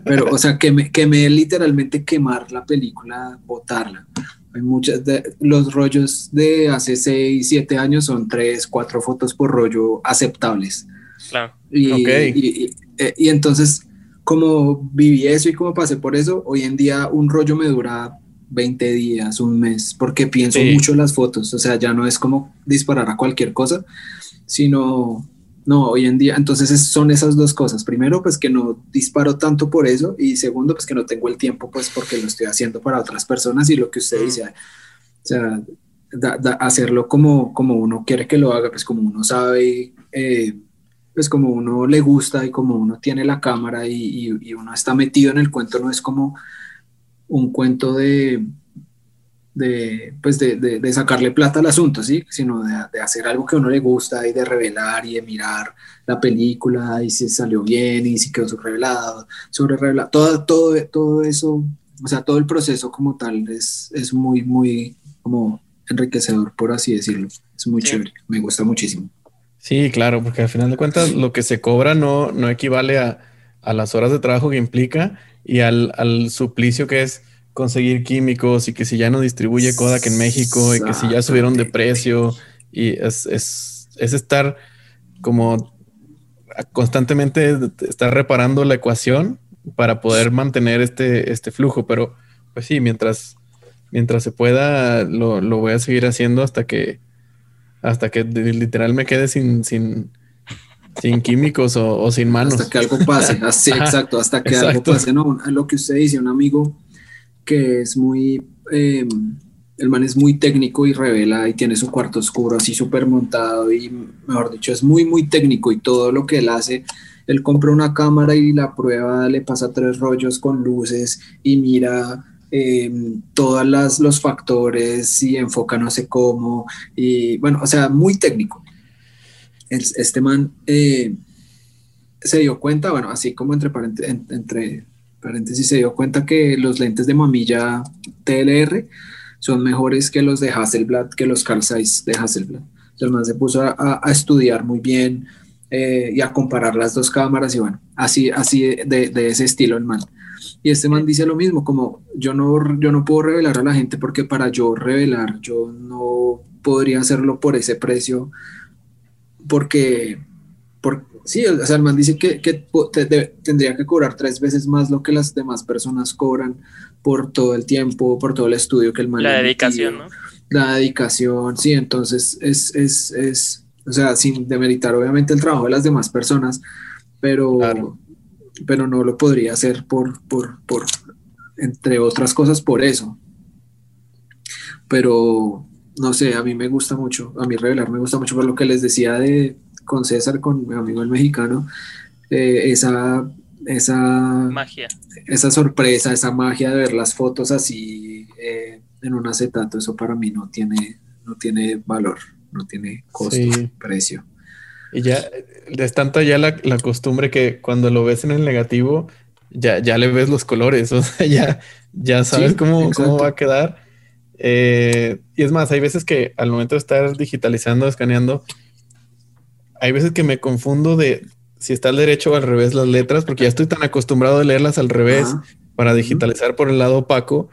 pero o sea, que me, que me literalmente quemar la película, botarla. Hay muchas de los rollos de hace 6, 7 años son 3, 4 fotos por rollo aceptables. Claro. Y, y, y, entonces, como viví eso y como pasé por eso, hoy en día un rollo me dura 20 días, un mes, porque pienso mucho en las fotos. O sea, ya no es como disparar a cualquier cosa, sino no, hoy en día, entonces son esas dos cosas. Primero, pues que no disparo tanto por eso y segundo, pues que no tengo el tiempo, pues porque lo estoy haciendo para otras personas y lo que usted dice, o sea, hacerlo como, como uno quiere que lo haga, pues como uno sabe, eh, pues como uno le gusta y como uno tiene la cámara y, y uno está metido en el cuento, no es como un cuento de, de, pues de, de, sacarle plata al asunto, ¿sí? sino de, hacer algo que a uno le gusta y de revelar y de mirar la película y si salió bien y si quedó sobre revelado, sobre revelado, todo, todo, todo eso, o sea, todo el proceso como tal es, es muy, muy como enriquecedor, por así decirlo. Es muy chévere, me gusta muchísimo. Sí, claro, porque al final de cuentas lo que se cobra no, no equivale a, a las horas de trabajo que implica y al, al suplicio que es conseguir químicos y que si ya no distribuye Kodak en México y que si ya subieron de precio y es, es, es estar como constantemente estar reparando la ecuación para poder mantener este, este flujo. Pero pues sí, mientras, mientras se pueda, lo, lo voy a seguir haciendo hasta que, hasta que literal me quede sin, sin, sin químicos o, sin manos. Hasta que algo pase, (laughs) así, exacto, hasta que algo pase. No, lo que usted dice, un amigo que es muy, eh, el man es muy técnico y revela y tiene su cuarto oscuro así súper montado y mejor dicho es muy muy técnico y todo lo que él hace, él compra una cámara y la prueba, le pasa tres rollos con luces y mira eh, todos los factores y enfoca no sé cómo y bueno, o sea, muy técnico. Este man eh, se dio cuenta, bueno, así como entre paréntesis, se dio cuenta que los lentes de mamilla TLR son mejores que los de Hasselblad, que los Carl Zeiss de Hasselblad. El man se puso a, estudiar muy bien eh, y a comparar las dos cámaras y bueno, así, así de, de, ese estilo el man. Y este man dice lo mismo, como yo no, yo no puedo revelar a la gente porque para yo revelar yo no podría hacerlo por ese precio porque, porque sí, o sea, el man dice que, que tendría que cobrar tres veces más lo que las demás personas cobran por todo el tiempo, por todo el estudio que el man La dedicación, ¿no? La dedicación, sí, entonces es, es, es, o sea, sin demeritar obviamente el trabajo de las demás personas, pero, pero no lo podría hacer por, por, por, entre otras cosas, por eso. Pero, no sé, a mí me gusta mucho, a mí revelar me gusta mucho por lo que les decía de con César, con mi amigo el mexicano, eh, esa, esa Magia. esa sorpresa, esa magia de ver las fotos así eh, en un acetato, eso para mí no tiene, no tiene valor, no tiene costo, Sí. precio. Y ya es tanta ya la, la costumbre que cuando lo ves en el negativo, ya, ya le ves los colores, (laughs) o sea, ya, ya sabes Sí, cómo, cómo va a quedar. Eh, y es más, hay veces que al momento de estar digitalizando, escaneando, hay veces que me confundo de si está al derecho o al revés las letras, porque ya estoy tan acostumbrado a leerlas al revés para digitalizar por el lado opaco,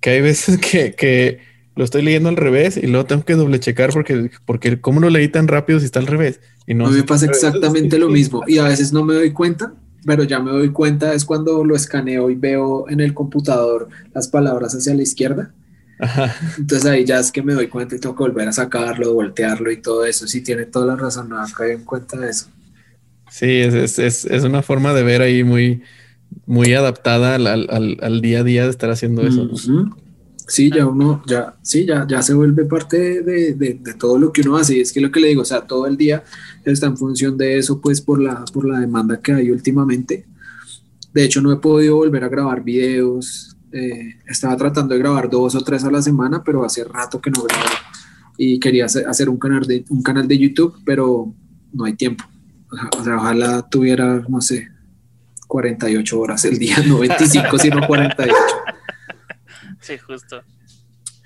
que hay veces (laughs) que, que lo estoy leyendo al revés y luego tengo que doble checar porque, porque ¿cómo lo leí tan rápido si está al revés? Y no a mí me pasa exactamente lo mismo y a veces no me doy cuenta, pero ya me doy cuenta es cuando lo escaneo y veo en el computador las palabras hacia la izquierda. Ajá. Entonces ahí ya es que me doy cuenta y tengo que volver a sacarlo, voltearlo y todo eso. Sí, tiene toda la razón, no caer en cuenta de eso. Sí, es, es, es, es una forma de ver ahí muy, muy adaptada al, al, al- día a día de estar haciendo eso. ¿no? Ujú. Sí, ya uno, ya, sí, ya, ya se vuelve parte de, de- de todo lo que uno hace. Y es que lo que le digo, o sea, todo el día está en función de eso, pues por la, por la demanda que hay últimamente. De hecho, no he podido volver a grabar videos. Eh, estaba tratando de grabar dos o tres a la semana, pero hace rato que no grabo. Y quería hacer, un, canal de, un canal de YouTube, pero no hay tiempo. O sea, ojalá tuviera, no sé, 48 horas el día, no 25, sino 48. Sí, justo.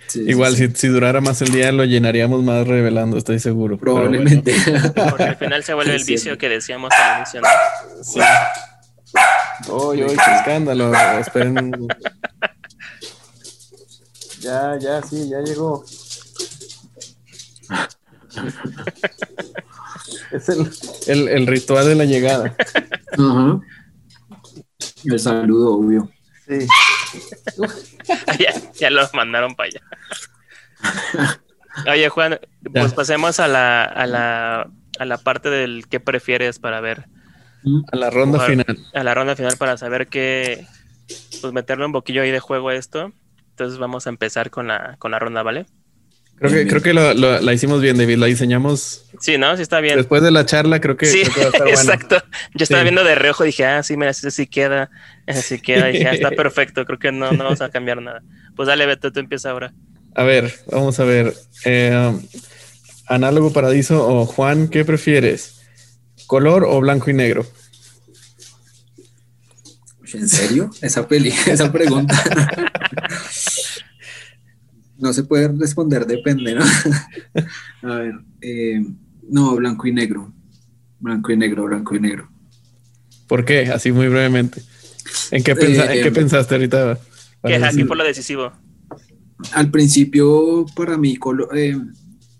Sí, Igual, sí. si, si durara más el día, lo llenaríamos más revelando, estoy seguro. Bueno, Probablemente. Porque al final se vuelve el Sí, vicio que decíamos al inicio, ¿no? sí. Oy, oy, qué escándalo. Esperen. Ya, ya, sí, ya llegó. Es el, el, el ritual de la llegada. Ajá. El saludo, obvio. Sí. (laughs) ya, ya lo mandaron para allá. Oye, Juan, pues Ya. pasemos a la, a la, a la parte del qué prefieres para ver, A la ronda Jugar. final. a la ronda final para saber qué, pues meterle un poquillo ahí de juego a esto. Entonces vamos a empezar con la, con la ronda, ¿vale? Creo que, Bien, creo que lo- lo- la hicimos bien, David. La diseñamos Sí, ¿no? Sí está bien. después de la charla. Creo que, Sí, creo que va a estar (laughs) bueno. exacto. Yo estaba Sí. viendo de reojo y dije, ah, sí, mira, ese sí queda, ese sí queda. dije, ah, está perfecto, creo que no, no vamos a cambiar nada. Pues dale, Beto, tú empieza ahora. A ver, vamos a ver. Eh, Análogo Paradiso o Juan, ¿qué prefieres? ¿Color o blanco y negro? ¿En serio? Esa peli, (laughs) esa pregunta. no se puede responder, depende, ¿no? A ver, eh, no, blanco y negro. Blanco y negro, blanco y negro. ¿Por qué? Así muy brevemente. ¿En qué, pensa- Eh, ¿en qué pensaste ahorita? Que aquí decir- fue lo decisivo. Al principio, para mí, colo- eh,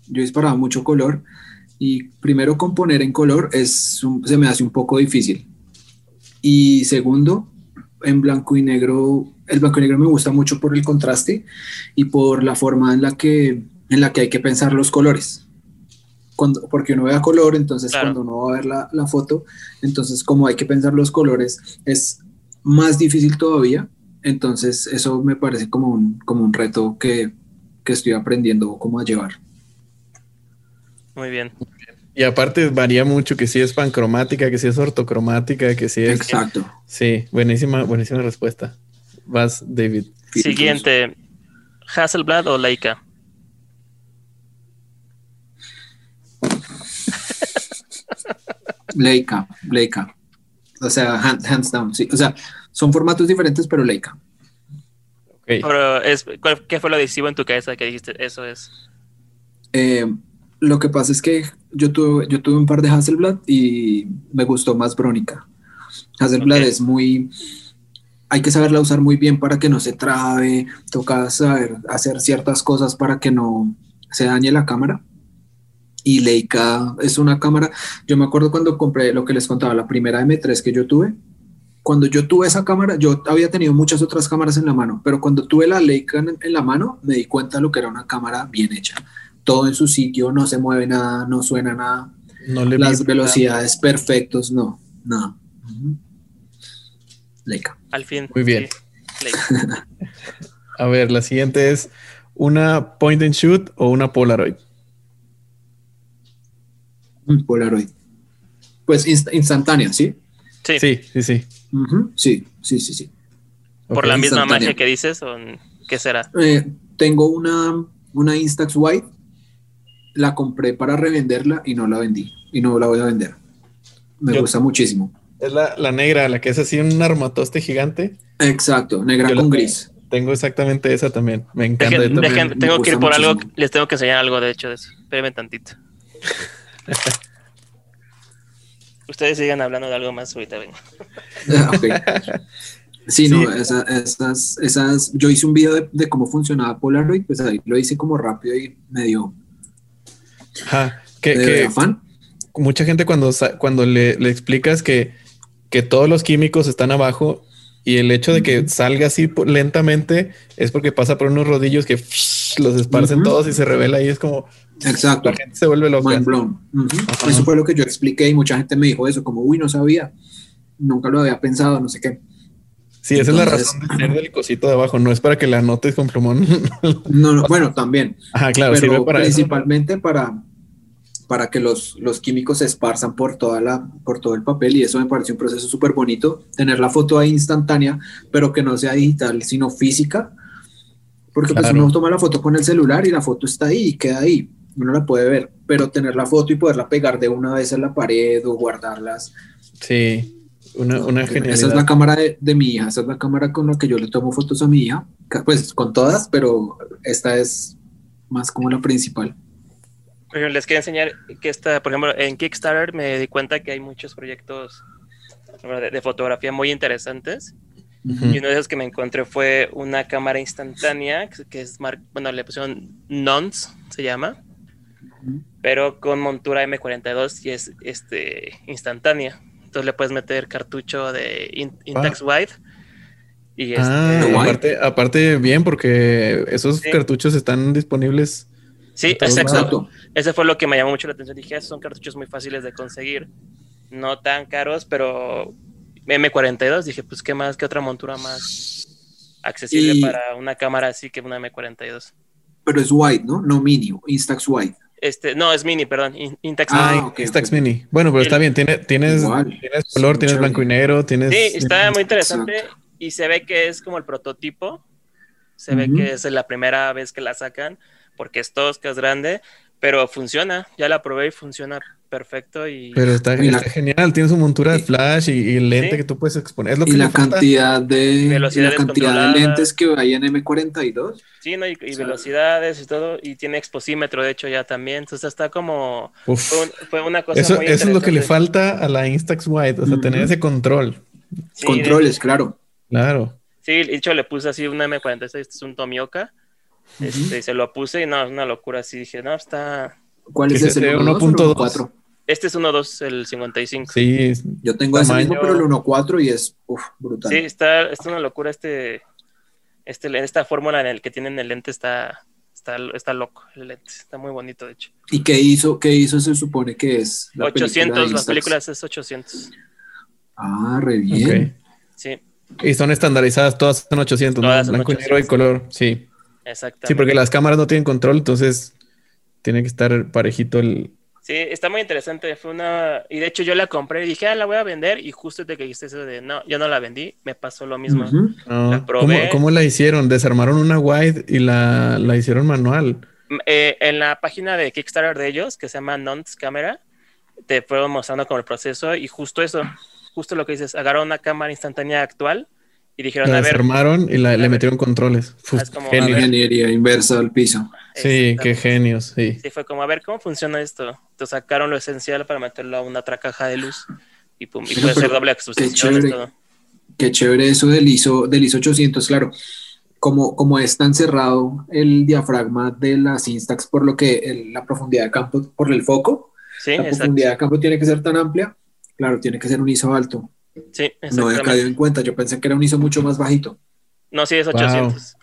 yo disparaba mucho color y primero componer en color es un- se me hace un poco difícil. Y segundo, en blanco y negro, el blanco y negro me gusta mucho por el contraste y por la forma en la que, en la que hay que pensar los colores. Cuando, porque uno ve a color, entonces Claro. cuando uno va a ver la, la foto, entonces como hay que pensar los colores, es más difícil todavía. Entonces eso me parece como un, como un reto que, que estoy aprendiendo cómo a llevar. Muy bien. Y aparte varía mucho que si es pancromática, que si es ortocromática, que si es... Exacto. Sí, buenísima, buenísima respuesta. Vas, David. Siguiente. Hasselblad o Leica. Leica, (laughs) Leica. O sea, hand- hands down, sí. O sea, son formatos diferentes, pero Leica. Pero es, ¿cuál- ¿qué fue lo decisivo en tu cabeza que dijiste? Eso es. Eh, lo que pasa es que yo tuve, yo tuve un par de Hasselblad y me gustó más Brónica. Hasselblad es muy... Hay que saberla usar muy bien para que no se trabe, toca saber hacer ciertas cosas para que no se dañe la cámara. Y Leica es una cámara, yo me acuerdo cuando compré lo que les contaba, la primera M3 que yo tuve, cuando yo tuve esa cámara, yo había tenido muchas otras cámaras en la mano, pero cuando tuve la Leica en, en la mano, me di cuenta de lo que era una cámara bien hecha. Todo en su sitio, no se mueve nada, no suena nada, No le las velocidades perfectos, no, nada. Leica. Al fin. Muy bien. sí, Leica. (laughs) A ver, la siguiente es una point and shoot o una Polaroid. Polaroid. Pues inst- instantánea, ¿sí? Sí, Sí, sí, sí. Sí, sí, sí, sí. por la misma magia que dices, o qué será. Eh, tengo una, una Instax White, la compré para revenderla y no la vendí. Y no la voy a vender. Me Yo- gusta muchísimo. Es la, la negra, la que es así un armatoste gigante. Exacto, negra Yo con gris. Tengo exactamente esa también. Me encanta. Dejen- yo también. dejen- me tengo que ir por algo, les tengo que enseñar algo de hecho de eso. Espérenme tantito. (laughs) Ustedes sigan hablando de algo más, ahorita vengo. Ah. Sí, (laughs) Sí. no, esa- esas, esas, yo hice un video de, de cómo funcionaba Polaroid, pues ahí lo hice como rápido y medio Ajá. Que, de que afán. mucha gente cuando, cuando le, le explicas que, que todos los químicos están abajo y el hecho de que salga así lentamente es porque pasa por unos rodillos que (laughs) los esparcen todos y se revela y es como Exacto. la gente se vuelve loca. Mind blown. Ajá. Eso fue lo que yo expliqué y mucha gente me dijo eso, como, uy, no sabía, nunca lo había pensado, no sé qué. Sí, esa es la razón de ser del cosito de abajo. No es para que la anotes con plumón. No, no, (laughs) bueno, también, Ajá, claro, sirve pero eso. principalmente para, para que los, los químicos se esparzan por, toda la, por todo el papel y eso me parece un proceso súper bonito, tener la foto ahí instantánea, pero que no sea digital, sino física, porque pues Claro. uno toma la foto con el celular y la foto está ahí y queda ahí, uno la puede ver, pero tener la foto y poderla pegar de una vez en la pared o guardarlas. Sí, una, una Esa genialidad. es la cámara de, de mi hija, esa es la cámara con la que yo le tomo fotos a mi hija, pues con todas, pero esta es más como la principal. Pero les quiero enseñar que esta, por ejemplo, en Kickstarter me di cuenta que hay muchos proyectos de, de fotografía muy interesantes. Y uno de esos que me encontré fue una cámara instantánea, que, es, mar- bueno, le pusieron NONS, se llama, pero con montura M42 y es este, instantánea. Entonces le puedes meter cartucho de In- Intax Wide. Y este, Ah, guay. aparte, aparte bien, porque esos Sí. cartuchos están disponibles. Sí, exacto. Ese fue lo que me llamó mucho la atención. Dije, esos son cartuchos muy fáciles de conseguir, no tan caros, pero M42. Dije, pues, ¿qué más? ¿Qué otra montura más accesible Y- para una cámara así que una M42? Pero es white, ¿no? No mini, Instax white. Este, no, es mini, perdón. In- Intax Ah, Mini. Instax. Mini. Bueno, pero está bien. Tiene, tienes, Igual. tienes color, Sí, tienes blanco y negro, tienes. Sí, está muy interesante Exacto. y se ve que es como el prototipo. Se ve que es la primera vez que la sacan porque es tosca, es grande, pero funciona. Ya la probé y funciona perfecto y Pero está, Y la- está genial. Tiene su montura de flash y, y lente Sí. que tú puedes exponer. Es lo Y que la cantidad de y la Velocidades cantidad de controladas. lentes que hay en M42. sí, ¿no? y, y O sea, velocidades y todo y tiene exposímetro de hecho ya también. Entonces está como Uf. fue, un- fue una cosa Eso, muy eso es lo que le falta a la Instax White, o sea, tener ese control. Sí, Controles, claro. Claro. Sí, de hecho le puse así una M46, este es un Tomioka. Este, y se lo puse y no, es una locura. Así dije, no, está. ¿Cuál es se ese? ¿El 1.2? 1.4? Este es 1.2, el 55. Sí, Yo tengo ese mismo, pero el 1.4 y es uf, brutal. Sí, está, está una locura este, este, esta fórmula en el que tienen el lente está, está, está loco, el lente, está muy bonito de hecho. ¿Y qué hizo? ¿Qué hizo? Se supone que es la película de 800, las Instax. películas es 800. Ah, re bien. ok. Sí, Y son estandarizadas, todas son 800, ¿no? Todas son Blanco y negro y 800. color. Sí. Exactamente. Sí, porque las cámaras no tienen control, entonces tiene que estar parejito el. Sí, está muy interesante. Fue una. Y de hecho, yo la compré y dije, ah, la voy a vender. Y justo te que dijiste eso de no, yo no la vendí, me pasó lo mismo. No. La ¿Cómo, probé. cómo la hicieron? Desarmaron una wide y la, la hicieron manual. Eh, en la página de Kickstarter de ellos, que se llama Nonce Camera, te fueron mostrando como el proceso y justo eso, justo lo que dices, agarraron una cámara instantánea actual y dijeron, La a ver, desarmaron y la- a le ver. metieron controles. Uf, Es como, a genios. ver. Ingeniería inversa al piso. Sí, qué genios, sí. Sí, fue como, a ver, ¿cómo funciona esto? Entonces sacaron lo esencial para meterlo a una otra caja de luz y, pum, y Pero, puede ser doble qué exposición y chévere. todo. Qué chévere eso del ISO, del ISO 800, claro. Como, como es tan cerrado el diafragma de las Instax, por lo que el- la profundidad de campo, por el foco, Sí, la exacto. profundidad de campo tiene que ser tan amplia, claro, tiene que ser un ISO alto. Sí, No había caído en cuenta, yo pensé que era un ISO mucho más bajito. No, sí, es Wow. 800.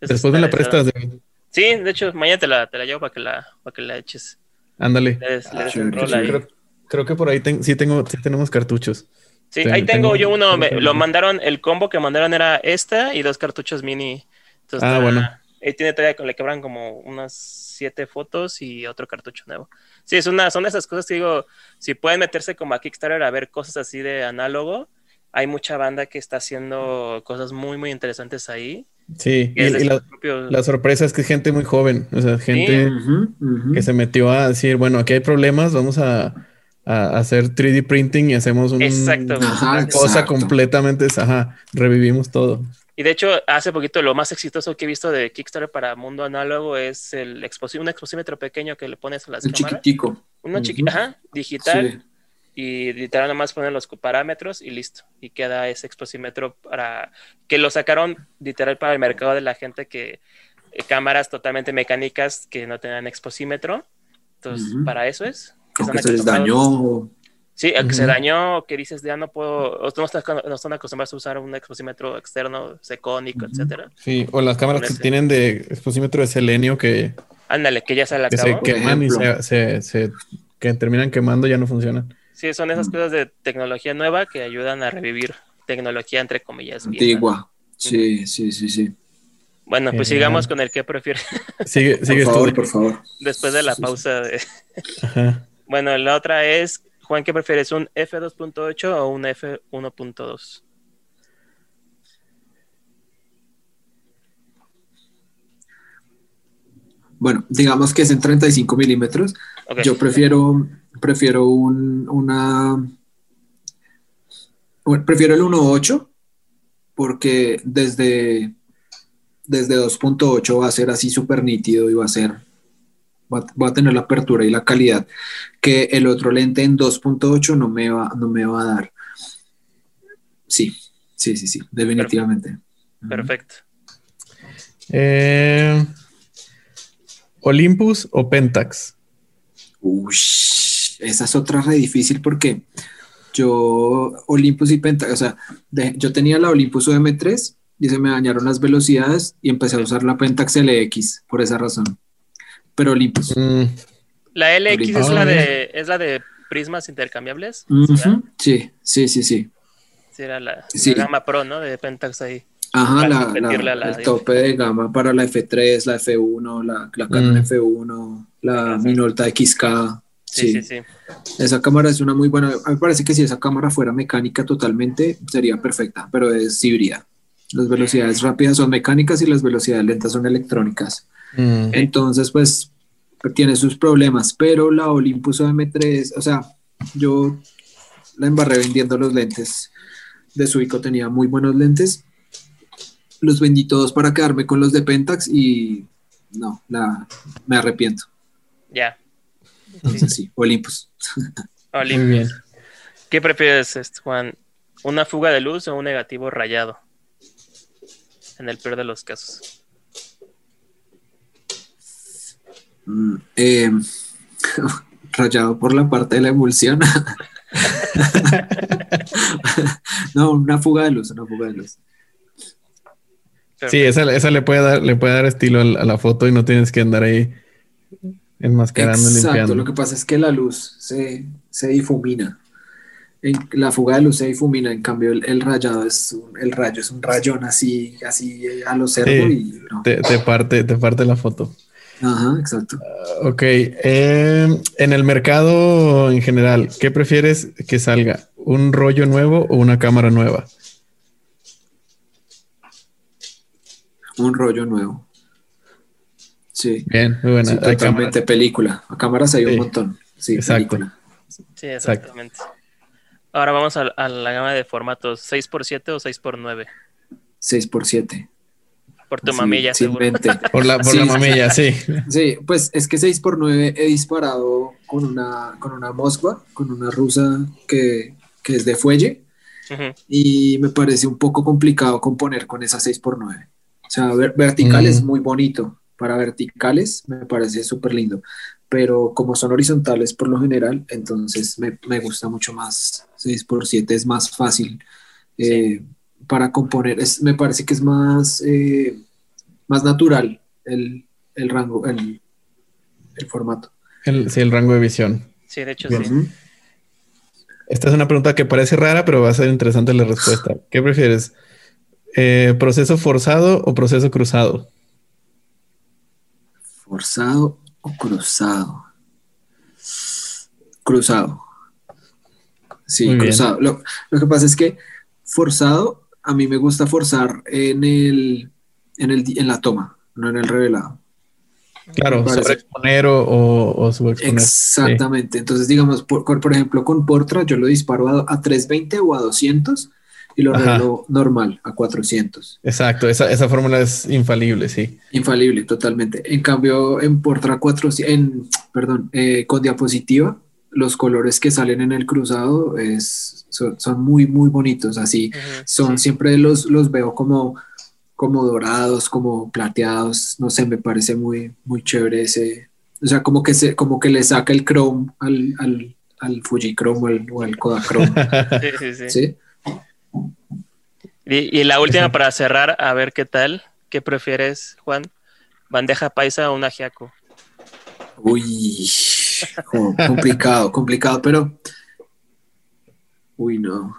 Eso Después me la prestas, David. Sí, de hecho, mañana te la, te la llevo para que la, para que la eches. Ándale. Ah. Creo, creo que por ahí ten- sí, tengo, sí tenemos cartuchos. Sí, Ten- ahí tengo, tengo- yo uno, me- lo mandaron, el combo que mandaron era esta y dos cartuchos mini. Entonces, Ah, está- bueno. Ahí tiene todavía, le quebran como unas siete fotos y otro cartucho nuevo. Sí, es una, son esas cosas que digo, si pueden meterse como a Kickstarter a ver cosas así de análogo, hay mucha banda que está haciendo cosas muy, muy interesantes ahí. Sí, y, la, sorpresa es que es gente muy joven, o sea, gente que se metió a decir, bueno, aquí hay problemas, vamos a, hacer 3D printing y hacemos un, una cosa completamente, ajá, revivimos todo. Y de hecho, hace poquito lo más exitoso que he visto de Kickstarter para mundo análogo es el un exposímetro pequeño que le pones a las el Chiquitico. Uno chiquito, ajá, digital y literal nomás ponen los parámetros y listo. Y queda ese exposímetro para que lo sacaron literal para el mercado de la gente que eh, cámaras totalmente mecánicas que no tenían exposímetro. Entonces, para eso es. Que se les dañó. Sí, el que se dañó, que dices, ya no puedo, no, están acostumbrados a usar un exposímetro externo, secónico, etcétera. Sí, o las cámaras que tienen de exposímetro de selenio que... Ándale, que ya se la Que se queman y se, se, que terminan quemando, ya no funcionan. Sí, son esas cosas de tecnología nueva que ayudan a revivir tecnología entre comillas. Antigua. Sí, sí, sí, sí. Bueno, pues sigamos con el que prefiere. Sigue, (laughs) sigue por favor, por favor. Después de la pausa de... (laughs) Bueno, la otra es, Juan, ¿qué prefieres? ¿Un F2.8 o un F1.2? Bueno, digamos que es en 35 milímetros. Yo prefiero prefiero un, una... prefiero el 1.8 porque desde, desde 2.8 va a ser así súper nítido y va a ser, va, a tener la apertura y la calidad que el otro lente en 2.8 no me va, no me va a dar. Sí, sí, sí, sí, definitivamente. Perfecto. Eh, Olympus o Pentax? Uy esa es otra re difícil porque yo, Olympus y Pentax, o sea, yo tenía la Olympus OM3 y se me dañaron las velocidades y empecé a usar la Pentax LX por esa razón. Pero Olympus. Mm. La LX es la de es la de prismas intercambiables. Sí, sí, sí, sí. Sí, era la, gama Pro, ¿no? De Pentax ahí. Ajá, la, el tope de gama para la F3, la F1, la, la Canon mm. F1, la Minolta XK. Sí, sí, sí, Esa cámara es una muy buena. A mí me parece que si esa cámara fuera mecánica totalmente, sería perfecta, pero es híbrida. Las velocidades rápidas son mecánicas y las velocidades lentas son electrónicas. Mm. Entonces, pues, tiene sus problemas, pero la Olympus M3, o sea, yo la embarré vendiendo los lentes de Suico, tenía muy buenos lentes. Los vendí todos para quedarme con los de Pentax y no, la, me arrepiento. Ya. Entonces sí, Olympus. (laughs) Olympus. Muy bien. ¿Qué prefieres, este, Juan? ¿Una fuga de luz o un negativo rayado? En el peor de los casos. Mm, eh, (laughs) rayado por la parte de la emulsión. (laughs) no, una fuga de luz, una fuga de luz. Sí, esa, le, puede dar, le puede dar estilo a la foto y no tienes que andar ahí Enmascarando, Exacto, lo que pasa es que la luz se, se difumina. En, la fuga de luz se difumina, en cambio el, rayado es el rayo es un rayón así, así a lo cerdo y te, parte, te parte la foto. Ajá, exacto. Ah, ok. Em, en el mercado en general, ¿qué prefieres que salga? ¿Un rollo nuevo o una cámara nueva? Un rollo nuevo. Sí. Bien, muy buena. totalmente película. A cámaras hay un montón. Sí, Exacto. Sí, exactamente. Ahora vamos a, la gama de formatos, 6x7 o 6x9. 6x7. Por tu mamilla, seguro. Por la, por la mamilla, sí. (laughs) Sí, pues es que 6x9 he disparado con una, con una Moskva, con una rusa que, que es de fuelle. Y me parece un poco complicado componer con esa 6x9. O sea, vertical es muy bonito, para verticales me parece súper lindo, pero como son horizontales por lo general, entonces me, me gusta mucho más 6x7, es más fácil eh, para componer, es, me parece que es más, eh, más natural el, el rango, el, el formato. El, sí, el rango de visión. Sí, de hecho sí. Esta es una pregunta que parece rara, pero va a ser interesante la respuesta. ¿Qué prefieres? Eh, ¿Proceso forzado o proceso cruzado? ¿Forzado o cruzado? Cruzado. Sí, cruzado. Lo, que pasa es que forzado, a mí me gusta forzar en el, en, el, en la toma, no en el revelado. Claro, sobreexponer o, o, subexponer. Exactamente. Entonces, digamos, por, por, ejemplo, con Portra yo lo disparo a, a 320 o a 200 y lo revelo normal a 400. Exacto, esa, esa, fórmula es infalible, sí. Infalible, totalmente. En cambio, en Portra 4, en, perdón, eh, con diapositiva, los colores que salen en el cruzado es, son, muy, muy bonitos. Así son, siempre los, los veo como, como dorados, como plateados. No sé, me parece muy, muy chévere ese. O sea, como que, se, como que le saca el chrome al, al, al Fujichrome o al, Kodachrome. (laughs) sí, sí, sí. Y, y, la última para cerrar, a ver qué tal. ¿Qué prefieres, Juan? ¿Bandeja paisa o un ajiaco? Uy complicado, complicado, pero. Uy, no.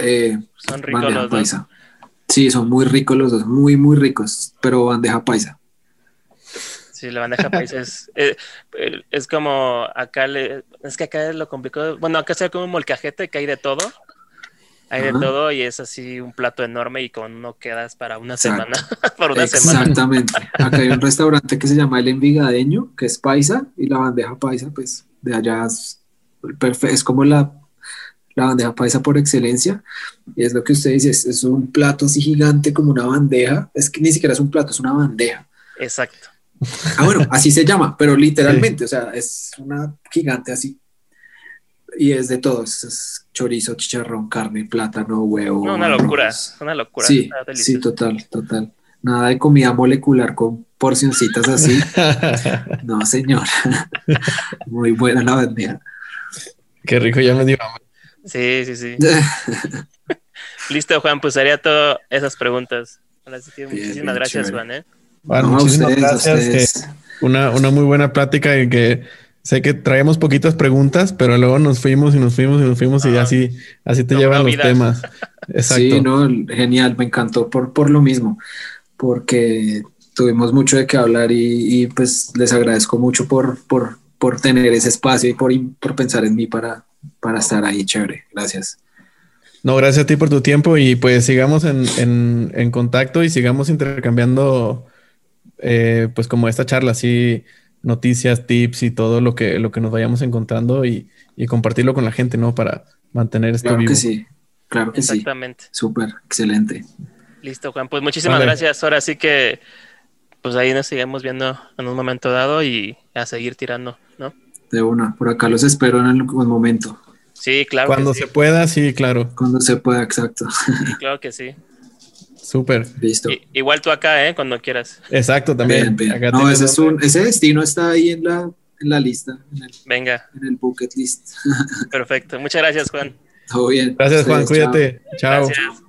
Eh, son ricos los paisa. Sí, son muy ricos los dos, muy, muy ricos, pero bandeja paisa. Sí, la bandeja paisa es, (laughs) eh, es, como acá, le, es que acá es lo complicado. Bueno, acá se como un molcajete que hay de todo. Hay de todo y es así un plato enorme y con uno quedas para (laughs) una semana. Exactamente. Acá hay un restaurante que se llama El Envigadeño, que es paisa, y la bandeja paisa, pues de allá es, es como la, la bandeja paisa por excelencia. Y es lo que usted dice, es, un plato así gigante como una bandeja. Es que ni siquiera es un plato, es una bandeja. Exacto. Ah, bueno, así se llama, pero literalmente, o sea, es una gigante así y es de todo, es, chorizo, chicharrón, carne, plátano, huevo. No, una locura, una locura. Sí, sí, total, total. Nada de comida molecular con porcioncitas así. (laughs) no, señor. (laughs) Muy buena la bandeja. Qué rico, ya me dio Sí, sí, sí. (laughs) Listo, Juan, pues haría todas esas preguntas. muchísimas gracias, Juan. ¿eh? Bueno, muchísimas gracias. una, una muy buena plática y que Sé que traíamos poquitas preguntas, pero luego nos fuimos y nos fuimos y nos fuimos y así, así te llevan los temas. Exacto. Sí, no, genial, me encantó por, por lo mismo, porque tuvimos mucho de qué hablar y, pues les agradezco mucho por, por, por tener ese espacio y por, por pensar en mí para, para estar ahí, chévere. Gracias. No, gracias a ti por tu tiempo y pues sigamos en, en, en contacto y sigamos intercambiando eh, pues como esta charla, así noticias, tips y todo lo que, lo que nos vayamos encontrando y, compartirlo con la gente, ¿no? Para mantener esto claro que sí, claro que sí. Exactamente. Súper, excelente. Listo, Juan. Pues muchísimas gracias. Ahora sí que, pues ahí nos seguimos viendo en un momento dado y a seguir tirando, ¿no? De una, por acá los espero en algún momento. Sí, claro. Cuando se pueda, sí, claro. Cuando se pueda, exacto. Sí, claro que sí. Súper. Listo. igual tú acá, ¿eh? Cuando quieras. Exacto, también. no, ese, es un, ese destino está ahí en la, en la lista. Venga. En el bucket list. (laughs) Perfecto. Muchas gracias, Juan. Todo bien. Gracias, Juan. Cuídate. chao. Gracias.